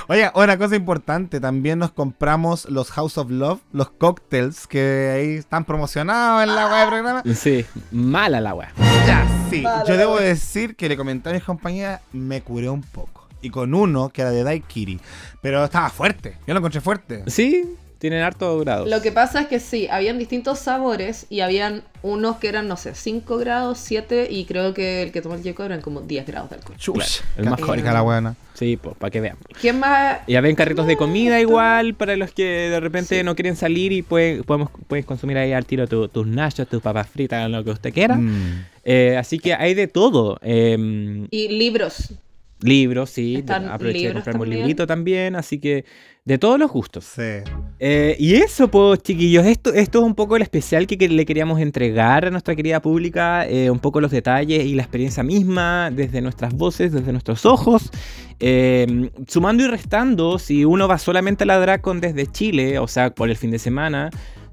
Oye, una cosa importante, también nos compramos los House of Love, los cocktails que ahí están promocionados en la web del programa. Sí, mala la weá. Ya, sí. Yo debo decir que le comenté a mis compañeras, me curé un poco. Y con uno que era de Daikiri. Pero estaba fuerte, yo lo encontré fuerte. Sí, tienen harto grado. Lo que pasa es que sí, habían distintos sabores y habían unos que eran, no sé, 5 grados, 7 y creo que el que tomó el Jacob eran como 10 grados de alcohol. Chuch, el más católica la buena. Sí, pues, para que vean. ¿Quién más? Y habían carritos de comida igual para los que de repente Sí. no quieren salir y pueden, podemos, puedes consumir ahí al tiro tu- tus nachos, tus papas fritas, lo que usted quiera. Mm. Eh, así que hay de todo. Eh, Y libros. Libros, sí. Están Aproveché de comprarme un también. librito también. Así que de todos los gustos. Sí. Eh, y eso, pues, chiquillos, esto, esto es un poco el especial que, que le queríamos entregar a nuestra querida pública, eh, un poco los detalles y la experiencia misma, desde nuestras voces, desde nuestros ojos. Eh, sumando y restando, si uno va solamente a la Dracon desde Chile, o sea, por el fin de semana,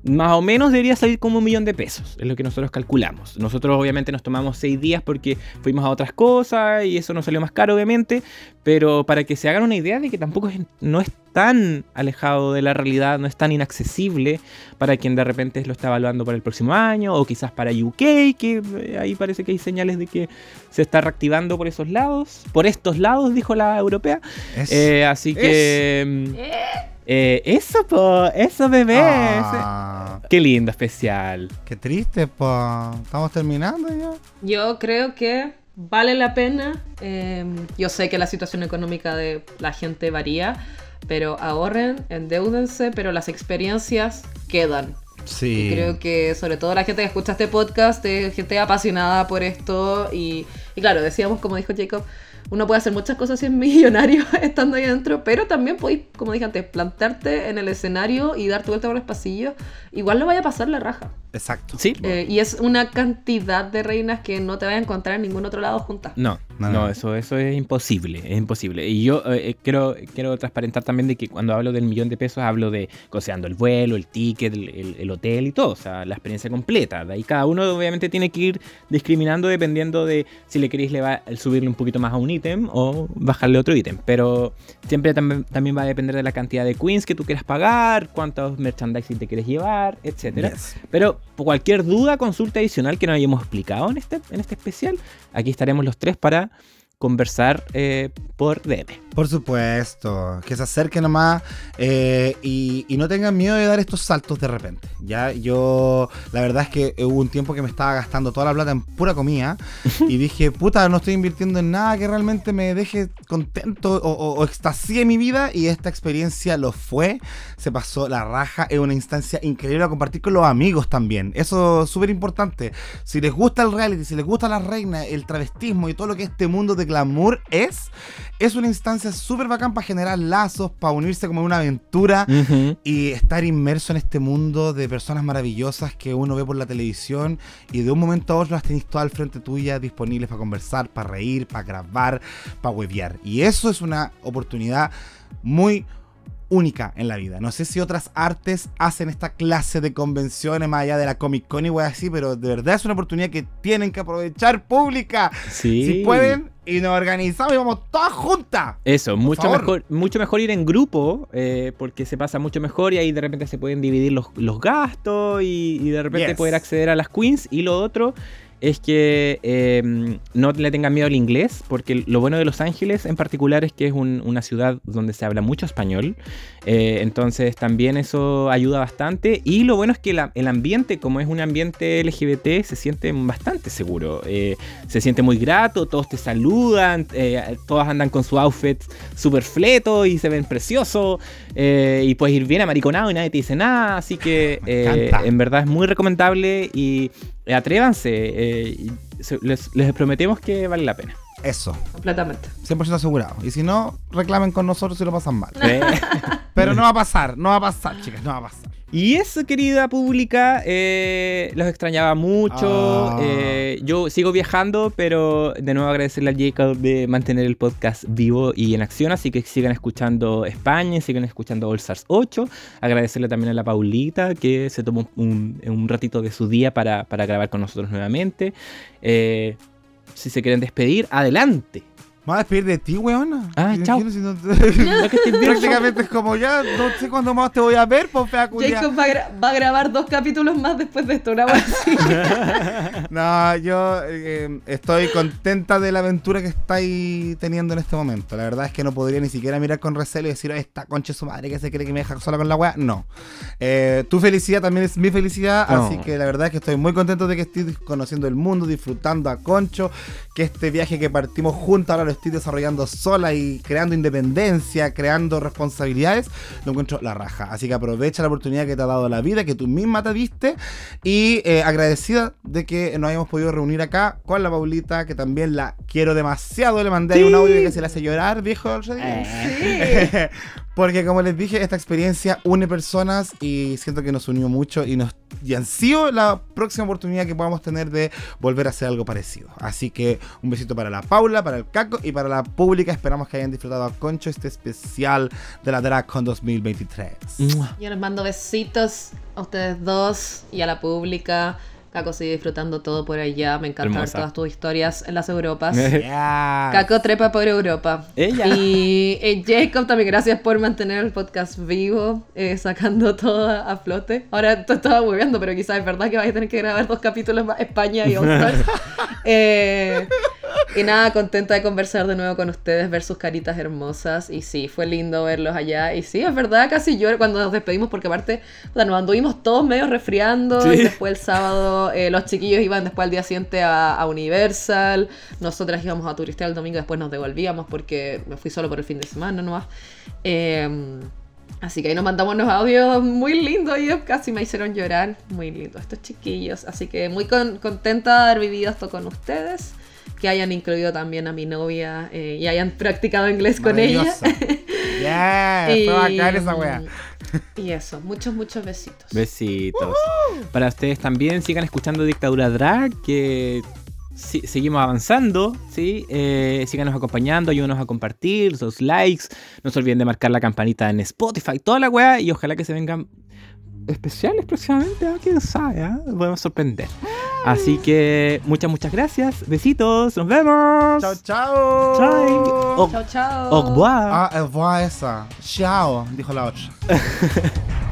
más o menos debería salir como un millón de pesos, es lo que nosotros calculamos. Nosotros obviamente nos tomamos seis días porque fuimos a otras cosas y eso nos salió más caro, obviamente, pero para que se hagan una idea de que tampoco es, no es tan alejado de la realidad, no es tan inaccesible para quien de repente lo está evaluando para el próximo año o quizás para UK, que eh, ahí parece que hay señales de que se está reactivando por esos lados, por estos lados, dijo la europea. Es- Eh, así que... mm, eh, eso, po, eso, bebé. Ah, Qué lindo especial. qué triste, po. Estamos terminando ya. Yo creo que vale la pena. eh, yo sé que la situación económica de la gente varía, pero ahorren, endeudense, pero las experiencias quedan. Sí. Y creo que sobre todo la gente que escucha este podcast es gente apasionada por esto y, y claro, decíamos, como dijo Jacob, uno puede hacer muchas cosas y es millonario estando ahí adentro, pero también podéis, como dije antes, plantarte en el escenario y dar tu vuelta por los pasillos. Igual no vaya a pasar la raja. Exacto. Sí. Eh, y es una cantidad de reinas que no te vas a encontrar en ningún otro lado juntas. No, No, no, no. Eso, eso es imposible, es imposible. Y yo eh, eh, quiero, quiero transparentar también de que cuando hablo del millón de pesos hablo de considerando el vuelo, el ticket, el, el- el hotel y todo, o sea, la experiencia completa. De ahí cada uno obviamente tiene que ir discriminando dependiendo de si le queréis le va- subirle un poquito más a un ítem o bajarle otro ítem. Pero siempre también, también va a depender de la cantidad de queens que tú quieras pagar, cuántos merchandising te quieres llevar, etcétera. Yes. Pero cualquier duda, consulta adicional que no hayamos explicado en este, en este especial, aquí estaremos los tres para conversar eh, por DM. Por supuesto, que se acerquen nomás eh, y, y no tengan miedo de dar estos saltos de repente. Ya, yo, la verdad es que hubo un tiempo que me estaba gastando toda la plata en pura comida y dije, puta, no estoy invirtiendo en nada que realmente me deje contento o, o, o extasie mi vida y esta experiencia lo fue, se pasó la raja, es una instancia increíble a compartir con los amigos también. Eso es súper importante. Si les gusta el reality, si les gusta la reina, el travestismo y todo lo que este mundo de glamour es, es una instancia súper bacán para generar lazos, para unirse como en una aventura y estar inmerso en este mundo de personas maravillosas que uno ve por la televisión y de un momento a otro las tenéis todas al frente tuya disponibles para conversar, para reír, para grabar, para huevear. Y eso es una oportunidad muy única en la vida. No sé si otras artes hacen esta clase de convenciones más allá de la Comic Con y wey así, pero de verdad es una oportunidad que tienen que aprovechar pública. Sí. Si pueden y nos organizamos y vamos todas juntas. Eso, mucho favor. mejor, mucho mejor ir en grupo, eh, porque se pasa mucho mejor y ahí de repente se pueden dividir los, los gastos y, y de repente Yes. poder acceder a las queens. Y lo otro es que eh, no le tengan miedo al inglés, porque lo bueno de Los Ángeles en particular es que es un- una ciudad donde se habla mucho español, eh, entonces también eso ayuda bastante. Y lo bueno es que la- el ambiente, como es un ambiente LGBT, se siente bastante seguro, eh, se siente muy grato, todos te saludan, eh, todas andan con su outfit súper fleto y se ven preciosos, y puedes ir bien amariconado y nadie te dice nada, así que en verdad es muy recomendable y atrévanse, eh, y se- les, les prometemos que vale la pena. Eso, Completamente. 100% asegurado. Y si no, reclamen con nosotros si lo pasan mal. ¿eh? Pero no va a pasar, no va a pasar, chicas, no va a pasar. Y eso, querida pública, eh, los extrañaba mucho. Ah. eh, yo sigo viajando, pero de nuevo agradecerle a Jacob de mantener el podcast vivo y en acción. Así que sigan escuchando España, sigan escuchando All Stars 8. Agradecerle también a la Paulita que se tomó un, un ratito de su día para, para grabar con nosotros nuevamente. Eh, si se quieren despedir, adelante. Me voy a despedir de ti, weona. Ah, Si- chao. si no- bien, Prácticamente es como ya, no sé cuándo más te voy a ver, pues fea culia. Jacob va a, gra- va a grabar dos capítulos más después de esto, una así. No, yo eh, estoy contenta de la aventura que estáis teniendo en este momento. La verdad es que no podría ni siquiera mirar con recelo y decir, "Ay, esta concha su madre que se cree que me deja sola con la weá. No. Eh, tu felicidad también es mi felicidad, No. así que la verdad es que estoy muy contento de que estés conociendo el mundo, disfrutando a Concho, que este viaje que partimos juntos ahora lo estoy desarrollando sola y creando independencia, creando responsabilidades, lo encuentro la raja. Así que aprovecha la oportunidad que te ha dado la vida, que tú misma te diste y eh, agradecida de que nos hayamos podido reunir acá con la Paulita, que también la quiero demasiado. Le mandé Sí. un audio que se le hace llorar, viejo. Eh. Porque como les dije, esta experiencia une personas y siento que nos unió mucho y nos y han la próxima oportunidad que podamos tener de volver a hacer algo parecido. Así que un besito para la Paula, para el Caco y para la pública. Esperamos que hayan disfrutado Concho este especial de la DragCon 2023. Mua. Yo les mando besitos a ustedes dos y a la pública. Caco sigue disfrutando todo por allá. Me encanta ver Hermosa. todas tus historias en las Europas. Yeah. Caco trepa por Europa. Ella. Y eh, Jacob también, gracias por mantener el podcast vivo, eh, sacando todo a, a flote. Ahora te estaba hueveando, pero quizás es verdad que vais a tener que grabar dos capítulos más, España y All Stars. Eh, y nada, contenta de conversar de nuevo con ustedes, ver sus caritas hermosas. Y sí, fue lindo verlos allá. Y sí, es verdad, casi lloro cuando nos despedimos, porque aparte, o sea, nos anduvimos todos medio resfriando. Sí. Y después el sábado, eh, los chiquillos iban después al día siguiente a, a Universal. Nosotras íbamos a turistear el domingo, después nos devolvíamos porque me fui solo por el fin de semana nomás. Eh, Así que ahí nos mandamos unos audios muy lindos y casi me hicieron llorar. Muy lindos estos chiquillos. Así que muy con- contenta de haber vivido esto con ustedes. Que hayan incluido también a mi novia eh, y hayan practicado inglés con ella. Yeah, bacán esa wea. y eso, muchos, muchos besitos. Besitos. Para ustedes también, sigan escuchando Dictadura Drag, que si- seguimos avanzando, ¿sí? Eh, síganos acompañando, ayúdenos a compartir, sus likes. No se olviden de marcar la campanita en Spotify, toda la weá, y ojalá que se vengan especiales próximamente, ¿ah? quién sabe, ¿ah? podemos sorprender. Así que muchas, muchas gracias, besitos, nos vemos. Chao, chao. Chao. Chao, chao. Au revoir. Ah, eh, voy a esa. Chao, dijo la otra.